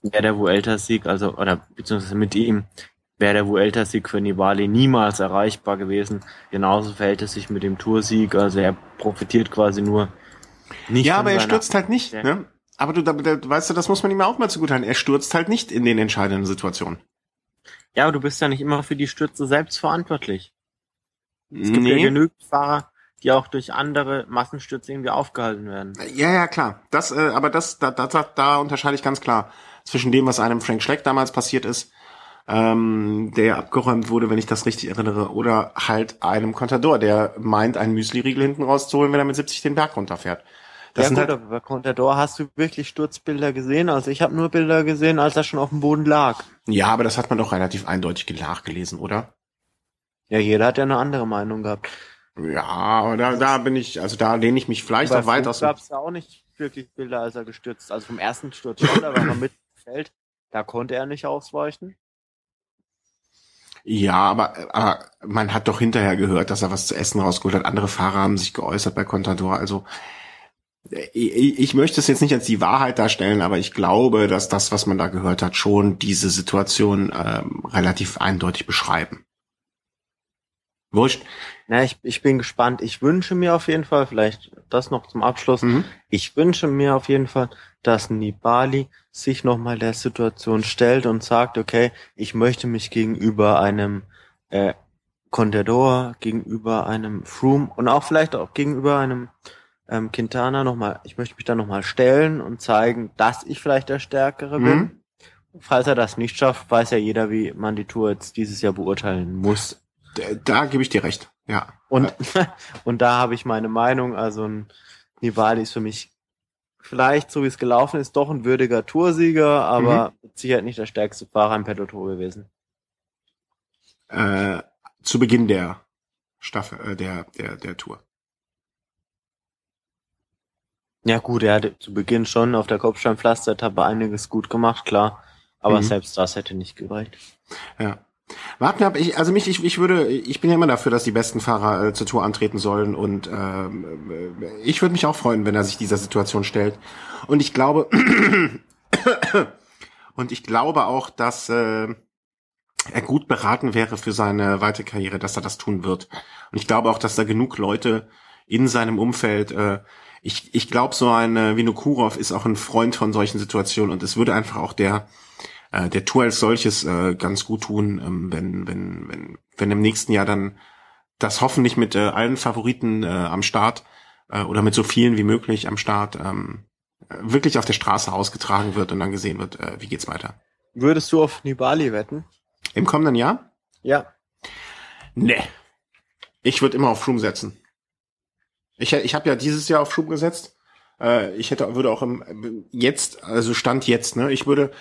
wäre der Vuelta-Sieg, also, oder beziehungsweise mit ihm, wäre der Vuelta-Sieg für Nibali niemals erreichbar gewesen. Genauso verhält es sich mit dem Toursieg. Also er profitiert quasi nur nicht. Ja, aber er stürzt halt nicht. Ne? Aber du, da, da, weißt du, das muss man ihm auch mal zugutehalten. Er stürzt halt nicht in den entscheidenden Situationen. Ja, aber du bist ja nicht immer für die Stürze selbst verantwortlich. Es gibt nee. ja genügend Fahrer, die auch durch andere Massenstürze irgendwie aufgehalten werden. Ja, ja, klar. Das, äh, aber das, da, da, da unterscheide ich ganz klar zwischen dem, was einem Frank Schleck damals passiert ist ähm, der abgeräumt wurde, wenn ich das richtig erinnere, oder halt einem Contador, der meint, einen Müsli-Riegel hinten rauszuholen, wenn er mit 70 den Berg runterfährt. Das ja gut, halt, aber bei Contador hast du wirklich Sturzbilder gesehen. Also ich habe nur Bilder gesehen, als er schon auf dem Boden lag. Ja, aber das hat man doch relativ eindeutig nachgelesen, oder? Ja, jeder hat ja eine andere Meinung gehabt. Ja, aber da, da bin ich, also da lehne ich mich vielleicht auch weiter. Da gab es ja auch nicht wirklich Bilder, als er gestürzt. Also vom ersten Sturz schon, da war er mit Feld. Da konnte er nicht ausweichen. Ja, aber, aber man hat doch hinterher gehört, dass er was zu essen rausgeholt hat. Andere Fahrer haben sich geäußert bei Contador. Also ich, ich möchte es jetzt nicht als die Wahrheit darstellen, aber ich glaube, dass das, was man da gehört hat, schon diese Situation ähm, relativ eindeutig beschreiben. Wurscht. Na, ich, ich bin gespannt. Ich wünsche mir auf jeden Fall, vielleicht das noch zum Abschluss, mhm. ich wünsche mir auf jeden Fall, dass Nibali sich nochmal der Situation stellt und sagt, okay, ich möchte mich gegenüber einem äh, Contador, gegenüber einem Froome und auch vielleicht auch gegenüber einem ähm, Quintana nochmal, ich möchte mich da nochmal stellen und zeigen, dass ich vielleicht der Stärkere mhm. bin. Falls er das nicht schafft, weiß ja jeder, wie man die Tour jetzt dieses Jahr beurteilen muss. Da, da gebe ich dir recht. Ja. Und, und da habe ich meine Meinung. Also ein Nibali ist für mich vielleicht, so wie es gelaufen ist, doch ein würdiger Toursieger, aber mhm. mit Sicherheit nicht der stärkste Fahrer im Peloton gewesen. Äh, zu Beginn der Staffel, äh, der, der, der Tour. Ja gut, er hatte zu Beginn schon auf der Kopfsteinpflaster-Etappe einiges gut gemacht, klar. Aber mhm. selbst das hätte nicht gereicht. Ja. Warten ab, ich, also mich, ich, ich würde, ich bin ja immer dafür, dass die besten Fahrer äh, zur Tour antreten sollen und ähm, äh, ich würde mich auch freuen, wenn er sich dieser Situation stellt. Und ich glaube, und ich glaube auch, dass äh, er gut beraten wäre für seine weitere Karriere, dass er das tun wird. Und ich glaube auch, dass da genug Leute in seinem Umfeld, äh, ich, ich glaube, so ein äh, Vinokurov ist auch ein Freund von solchen Situationen und es würde einfach auch der äh, der Tour als solches äh, ganz gut tun, ähm, wenn, wenn, wenn, wenn im nächsten Jahr dann das hoffentlich mit äh, allen Favoriten äh, am Start äh, oder mit so vielen wie möglich am Start ähm, wirklich auf der Straße ausgetragen wird und dann gesehen wird, äh, wie geht's weiter. Würdest du auf Nibali wetten? Im kommenden Jahr? Ja. Nee. Ich würde immer auf Froome setzen. Ich, ich habe ja dieses Jahr auf Froome gesetzt. Äh, ich hätte würde auch im jetzt, also Stand jetzt, ne? Ich würde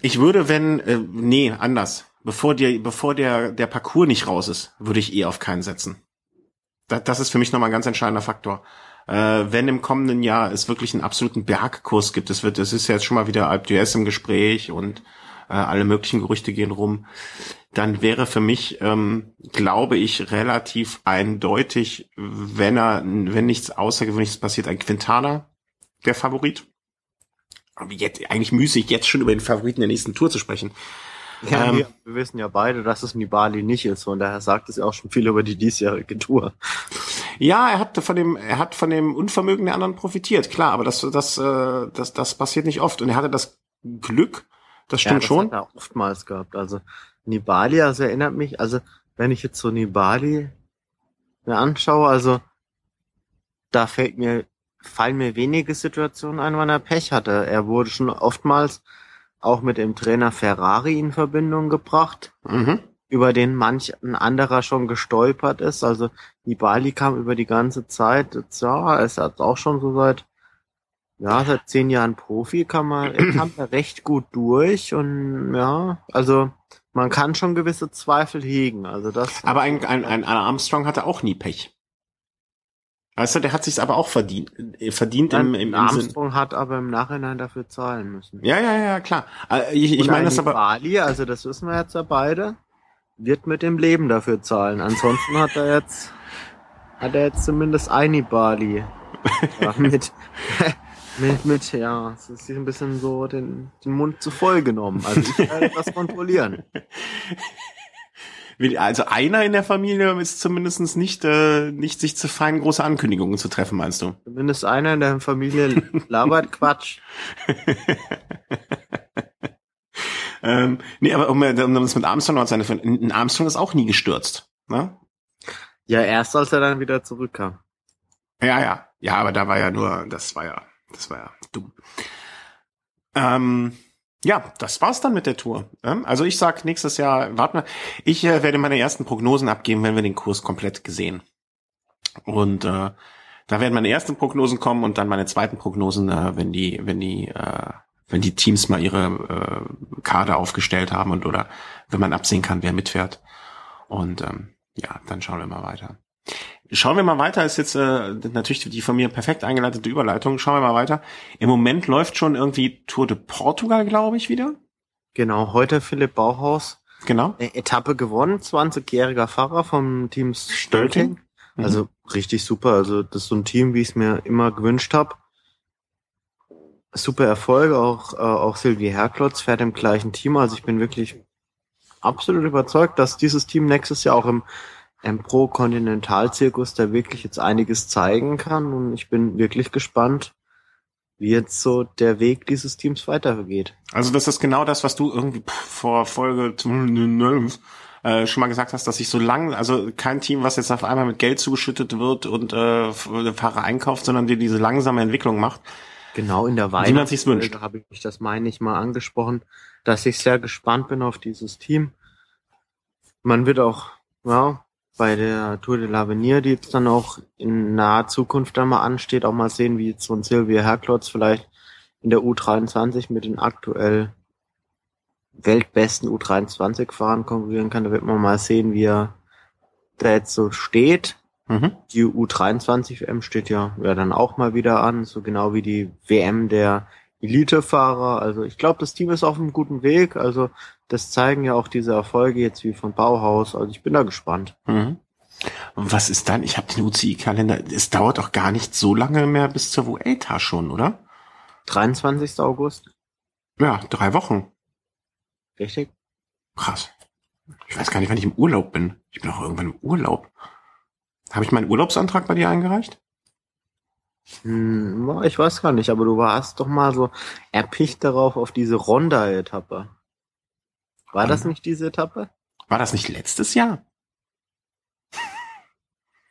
ich würde, wenn, äh, nee, anders. Bevor der, bevor der, der Parcours nicht raus ist, würde ich eh auf keinen setzen. Das, das ist für mich nochmal ein ganz entscheidender Faktor. Äh, wenn im kommenden Jahr es wirklich einen absoluten Bergkurs gibt, es wird, es ist ja jetzt schon mal wieder Alp d'Huez im Gespräch und äh, alle möglichen Gerüchte gehen rum, dann wäre für mich, ähm, glaube ich, relativ eindeutig, wenn er, wenn nichts Außergewöhnliches passiert, ein Quintana der Favorit jetzt, eigentlich müßig, jetzt schon über den Favoriten der nächsten Tour zu sprechen. Ja, ähm, wir, wir, wissen ja beide, dass es Nibali nicht ist und daher sagt es ja auch schon viel über die diesjährige Tour. Ja, er hat von dem, er hat von dem Unvermögen der anderen profitiert, klar, aber das, das, äh, das, das passiert nicht oft und er hatte das Glück, das stimmt ja, das schon. Hat er oftmals gehabt. Also Nibali, also erinnert mich, also wenn ich jetzt so Nibali mir anschaue, also da fällt mir fallen mir wenige Situationen ein, wann er Pech hatte. Er wurde schon oftmals auch mit dem Trainer Ferrari in Verbindung gebracht, mhm. über den manch ein anderer schon gestolpert ist. Also Nibali kam über die ganze Zeit, ja, es hat auch schon so seit ja, seit zehn Jahren Profi kann man, er kam da recht gut durch und ja, also man kann schon gewisse Zweifel hegen. Also das. Aber ein, ein, ein Armstrong hatte auch nie Pech. Weißt du, der hat sich's aber auch verdient, äh, verdient Nein, im, im, im Armstrong Sinn. hat aber im Nachhinein dafür zahlen müssen. Ja, ja, ja, klar. Äh, ich, ich meine das aber. Bali, also das wissen wir jetzt ja beide, wird mit dem Leben dafür zahlen. Ansonsten hat er jetzt, hat er jetzt zumindest eine Bali. Ja, mit, mit, mit, ja, es ist ein bisschen so den, den Mund zu voll genommen. Also ich werde das kontrollieren. Also einer in der Familie ist zumindest nicht, äh, nicht sich zu fein, große Ankündigungen zu treffen, meinst du? Zumindest einer in der Familie labert Quatsch. ähm, nee, aber um, um das mit Armstrong noch zu Ende Armstrong ist auch nie gestürzt. Ne? Ja, erst als er dann wieder zurückkam. Ja, ja. Ja, aber da war ja nur, das war ja, das war ja dumm. Ähm, ja, das war's dann mit der Tour. Also ich sag nächstes Jahr, warte mal, ich äh, werde meine ersten Prognosen abgeben, wenn wir den Kurs komplett gesehen. Und äh, Da werden meine ersten Prognosen kommen und dann meine zweiten Prognosen, äh, wenn die, wenn die, äh, wenn die Teams mal ihre äh, Kader aufgestellt haben und oder wenn man absehen kann, wer mitfährt. Und ähm, ja, dann schauen wir mal weiter. Schauen wir mal weiter, ist jetzt äh, natürlich die von mir perfekt eingeleitete Überleitung. Schauen wir mal weiter. Im Moment läuft schon irgendwie Tour de Portugal, glaube ich, wieder. Genau, heute Philipp Bauhaus. Genau. Etappe gewonnen, 20-jähriger Fahrer vom Team Stölting. Mhm. Also richtig super. Also das ist so ein Team, wie ich es mir immer gewünscht habe. Super Erfolg, auch, äh, auch Silvi Herklotz fährt im gleichen Team. Also ich bin wirklich absolut überzeugt, dass dieses Team nächstes Jahr auch im, im Pro-Kontinental-Zirkus da wirklich jetzt einiges zeigen kann. Und ich bin wirklich gespannt, wie jetzt so der Weg dieses Teams weitergeht. Also das ist genau das, was du irgendwie vor Folge äh, schon mal gesagt hast, dass ich so lang, also kein Team, was jetzt auf einmal mit Geld zugeschüttet wird und äh, Fahrer einkauft, sondern die diese langsame Entwicklung macht. Genau in der Wie man sich's wünscht. habe ich das meine ich mal angesprochen, dass ich sehr gespannt bin auf dieses Team. Man wird auch ja, bei der Tour de l'Avenir, die jetzt dann auch in naher Zukunft dann mal ansteht, auch mal sehen, wie jetzt so ein Silvia Herklotz vielleicht in der U23 mit den aktuell weltbesten U23-Fahrern konkurrieren kann. Da wird man mal sehen, wie er da jetzt so steht. Mhm. Die U23-WM steht ja, ja dann auch mal wieder an, so genau wie die WM der Elitefahrer. Also ich glaube, das Team ist auf einem guten Weg. Also das zeigen ja auch diese Erfolge jetzt wie von Bauhaus. Also ich bin da gespannt. Mhm. Und was ist dann? Ich habe den UCI-Kalender. Es dauert doch gar nicht so lange mehr bis zur Vuelta schon, oder? 23. August, Ja, drei Wochen. richtig? Krass. Ich weiß gar nicht, wann ich im Urlaub bin. Ich bin auch irgendwann im Urlaub. Habe ich meinen Urlaubsantrag bei dir eingereicht? Hm, ich weiß gar nicht, aber du warst doch mal so erpicht darauf auf diese Ronda-Etappe. War das Ronda? nicht diese Etappe? War das nicht letztes Jahr?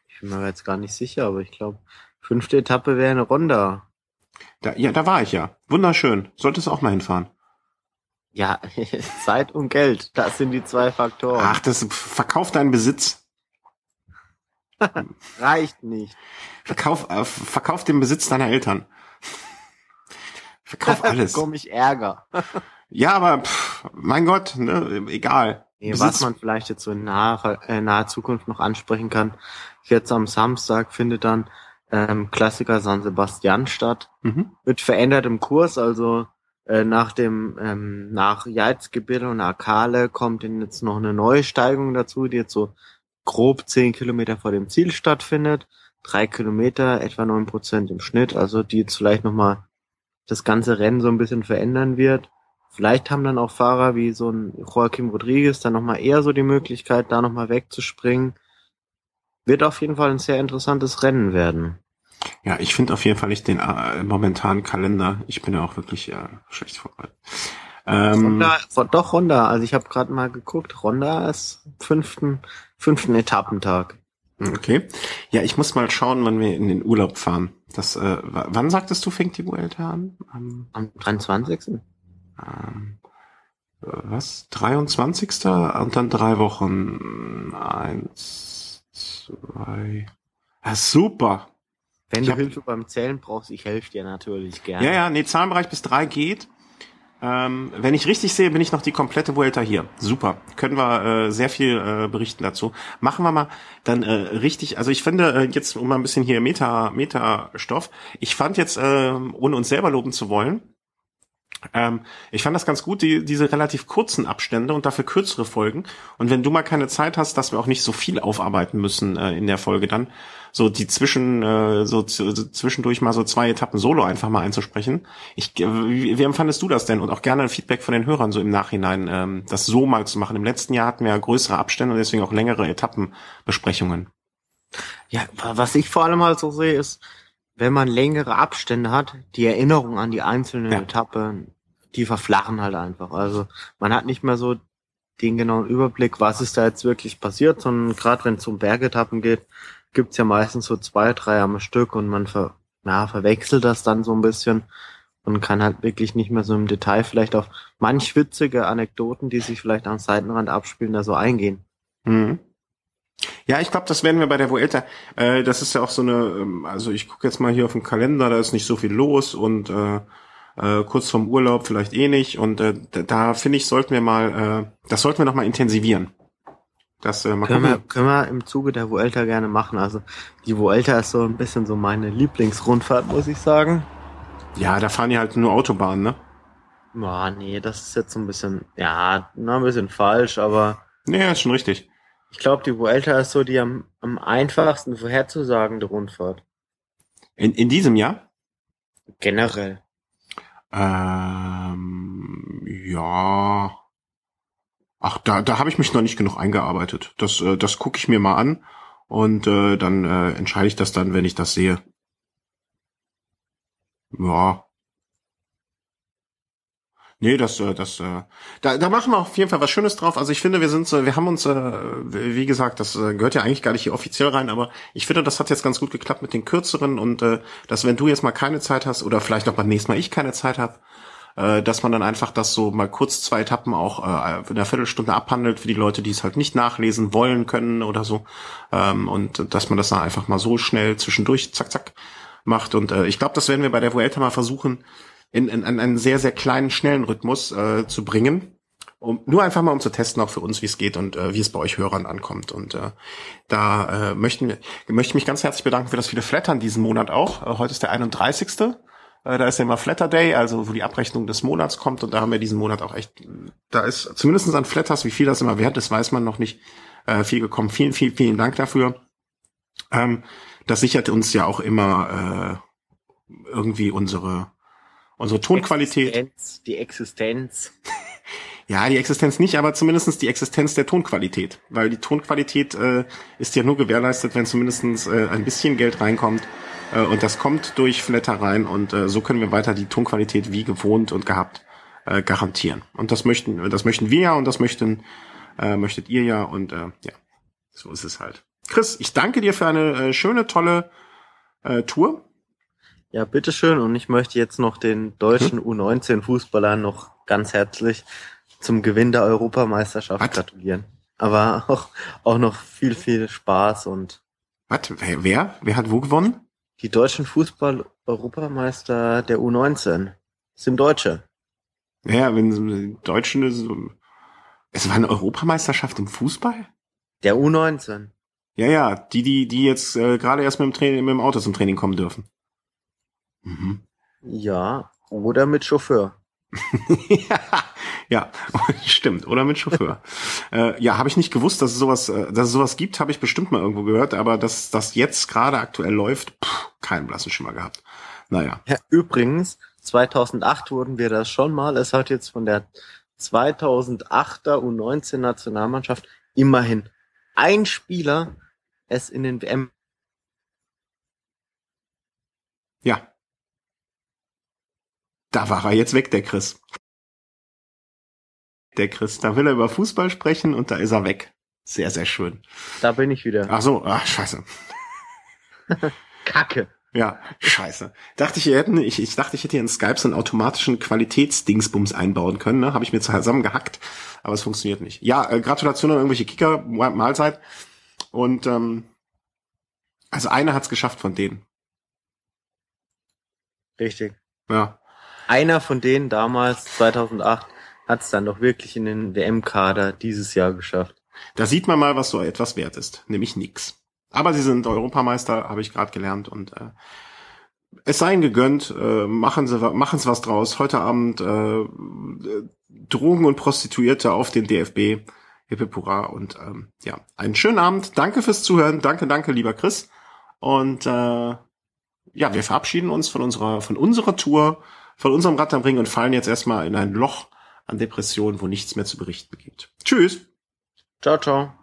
Ich bin mir jetzt gar nicht sicher, aber ich glaube, fünfte Etappe wäre eine Ronda. Da, ja, da war ich ja. Wunderschön. Solltest auch mal hinfahren. Ja, Zeit und Geld, das sind die zwei Faktoren. Ach, das verkauf deinen Besitz. Reicht nicht. Verkauf, äh, verkauf den Besitz deiner Eltern. Verkauf alles. Komm ich Ärger. Ja, aber pff, mein Gott, ne, egal. Nee, Besitz- was man vielleicht jetzt so in naher, äh, naher Zukunft noch ansprechen kann. Jetzt am Samstag findet dann ähm, Klassiker San Sebastian statt. Mhm. Mit verändertem Kurs, also äh, nach dem ähm, nach Jeizgebirge und Akale kommt dann jetzt noch eine neue Steigung dazu, die jetzt so grob zehn Kilometer vor dem Ziel stattfindet. Drei Kilometer, etwa neun Prozent im Schnitt, also die jetzt vielleicht nochmal das ganze Rennen so ein bisschen verändern wird. Vielleicht haben dann auch Fahrer wie so ein Joaquim Rodriguez dann nochmal eher so die Möglichkeit, da nochmal wegzuspringen. Wird auf jeden Fall ein sehr interessantes Rennen werden. Ja, ich finde auf jeden Fall nicht den äh, momentanen Kalender. Ich bin ja auch wirklich äh, schlecht vorbereitet. Ähm, Honda, doch Honda, also ich habe gerade mal geguckt, Honda ist fünften, fünften Etappentag. okay. Ja, ich muss mal schauen, wann wir in den Urlaub fahren. Das, äh, wann sagtest du, fängt die Vuelta an? Am, Am 23. ähm, äh, was? 23. Und dann drei Wochen. Eins, zwei. Ja, super. Wenn Ich du Hilfe beim Zählen brauchst, ich helfe dir natürlich gerne. Ja, ja, nee, Zahlenbereich bis drei geht. Ähm, wenn ich richtig sehe, bin ich noch die komplette Vuelta hier. Super. Können wir äh, sehr viel äh, berichten dazu. Machen wir mal dann äh, richtig, also ich finde äh, jetzt, um mal ein bisschen hier Meta, Meta-Stoff, ich fand jetzt, äh, ohne uns selber loben zu wollen, ähm, ich fand das ganz gut, die, diese relativ kurzen Abstände und dafür kürzere Folgen. Und wenn du mal keine Zeit hast, dass wir auch nicht so viel aufarbeiten müssen äh, in der Folge dann, so die zwischen, äh, so, so zwischendurch mal so zwei Etappen Solo einfach mal einzusprechen. Ich, äh, wie, wie empfandest du das denn? Und auch gerne ein Feedback von den Hörern so im Nachhinein, ähm, das so mal zu machen. Im letzten Jahr hatten wir ja größere Abstände und deswegen auch längere Etappenbesprechungen. Ja, wa- was ich vor allem halt so sehe, ist, wenn man längere Abstände hat, die Erinnerung an die einzelnen Ja. Etappen, die verflachen halt einfach. Also man hat nicht mehr so den genauen Überblick, was ist da jetzt wirklich passiert, sondern gerade wenn es um Bergetappen geht, gibt's ja meistens so zwei, drei am Stück und man ver, ja, verwechselt das dann so ein bisschen und kann halt wirklich nicht mehr so im Detail vielleicht auf manch witzige Anekdoten, die sich vielleicht am Seitenrand abspielen, da so eingehen. Mhm. Ja, ich glaube, das werden wir bei der Vuelta. Äh, das ist ja auch so eine, ähm, also ich gucke jetzt mal hier auf den Kalender, da ist nicht so viel los und äh, äh, kurz vorm Urlaub vielleicht eh nicht. Und äh, da finde ich, sollten wir mal, äh, das sollten wir noch mal intensivieren. Das, äh, können, wir, können wir im Zuge der Vuelta gerne machen. Also die Vuelta ist so ein bisschen so meine Lieblingsrundfahrt, muss ich sagen. Ja, da fahren die halt nur Autobahnen, ne? Ja, nee, das ist jetzt so ein bisschen, ja, na, ein bisschen falsch, aber. Nee, ist schon richtig. Ich glaube, die Vuelta ist so die am, am einfachsten vorherzusagende Rundfahrt. In, in diesem Jahr? Generell. Ähm, ja. Ach, da, da habe ich mich noch nicht genug eingearbeitet. Das, äh, das gucke ich mir mal an und äh, dann äh, entscheide ich das dann, wenn ich das sehe. Ja. Nee, das, äh, das, äh, da, da machen wir auf jeden Fall was Schönes drauf. Also ich finde, wir sind wir haben uns, äh, wie gesagt, das äh, gehört ja eigentlich gar nicht hier offiziell rein, aber ich finde, das hat jetzt ganz gut geklappt mit den kürzeren und äh, dass wenn du jetzt mal keine Zeit hast oder vielleicht auch beim nächsten Mal ich keine Zeit habe, äh, dass man dann einfach das so mal kurz zwei Etappen auch äh, in einer Viertelstunde abhandelt für die Leute, die es halt nicht nachlesen wollen können oder so. Ähm, und dass man das dann einfach mal so schnell zwischendurch, zack, zack, macht. Und äh, ich glaube, das werden wir bei der Vuelta mal versuchen, in, in, in einen sehr, sehr kleinen, schnellen Rhythmus äh, zu bringen. Um, nur einfach mal um zu testen, auch für uns, wie es geht und äh, wie es bei euch Hörern ankommt. Und äh, da äh, möchten wir, möchte ich mich ganz herzlich bedanken für das viele Flattern diesen Monat auch. Äh, heute ist der 31. Äh, da ist ja immer Flatter Day, also wo die Abrechnung des Monats kommt. Und da haben wir diesen Monat auch echt, da ist zumindest an Flatters, wie viel das immer wert ist, weiß man noch nicht, äh, viel gekommen. Vielen, vielen, vielen Dank dafür. Ähm, das sichert uns ja auch immer äh, irgendwie unsere Unsere Tonqualität. Existenz, die Existenz. ja, die Existenz nicht, aber zumindestens die Existenz der Tonqualität. Weil die Tonqualität äh, ist ja nur gewährleistet, wenn zumindestens äh, ein bisschen Geld reinkommt. Äh, und das kommt durch Flatter rein. Und äh, so können wir weiter die Tonqualität wie gewohnt und gehabt äh, garantieren. Und das möchten, das möchten wir ja und das möchten, äh, möchtet ihr ja. Und äh, ja, so ist es halt. Chris, ich danke dir für eine äh, schöne, tolle äh, Tour. Ja, bitteschön. Und ich möchte jetzt noch den deutschen hm? U19-Fußballern noch ganz herzlich zum Gewinn der Europameisterschaft What? gratulieren. Aber auch, auch noch viel, viel Spaß und. Was? Wer? Wer hat wo gewonnen? Die deutschen Fußball-Europameister der U19. Das sind Deutsche. Ja, wenn die Deutschen es war eine Europameisterschaft im Fußball? Der U19. Ja, ja, die, die, die jetzt äh, gerade erst mit dem Training, mit dem Auto zum Training kommen dürfen. Mhm. Ja, oder mit Chauffeur. ja, stimmt. Oder mit Chauffeur. äh, ja, habe ich nicht gewusst, dass es sowas, äh, dass es sowas gibt, habe ich bestimmt mal irgendwo gehört, aber dass das jetzt gerade aktuell läuft, pff, keinen blassen Schimmer gehabt. Naja. Ja, übrigens, 2008 wurden wir das schon mal. Es hat jetzt von der 2008er U19 Nationalmannschaft immerhin ein Spieler es in den WM. Ja, da war er jetzt weg, der Chris. Der Chris, da will er über Fußball sprechen und da ist er weg. Sehr, sehr schön. Da bin ich wieder. Ach so, ach, scheiße. Kacke. Ja, scheiße. Dachte ich, hätten, ich, ich dachte, ich hätte hier in Skype so einen automatischen Qualitätsdingsbums einbauen können. Ne? Habe ich mir zusammen gehackt, aber es funktioniert nicht. Ja, äh, Gratulation an irgendwelche Kicker, Mahlzeit. Und ähm, also einer hat's geschafft von denen. Richtig. Ja einer von denen damals, 2008, hat es dann doch wirklich in den WM-Kader dieses Jahr geschafft. Da sieht man mal, was so etwas wert ist, nämlich nix. Aber sie sind Europameister, habe ich gerade gelernt und äh, es sei ihnen gegönnt, äh, machen sie machen sie was draus. Heute Abend äh, Drogen und Prostituierte auf den DFB. Hippipura und ähm, ja, einen schönen Abend. Danke fürs Zuhören. Danke, danke, lieber Chris. Und äh, ja, wir verabschieden uns von unserer von unserer Tour von unserem Rad am Ring und fallen jetzt erstmal in ein Loch an Depressionen, wo nichts mehr zu berichten gibt. Tschüss. Ciao, ciao.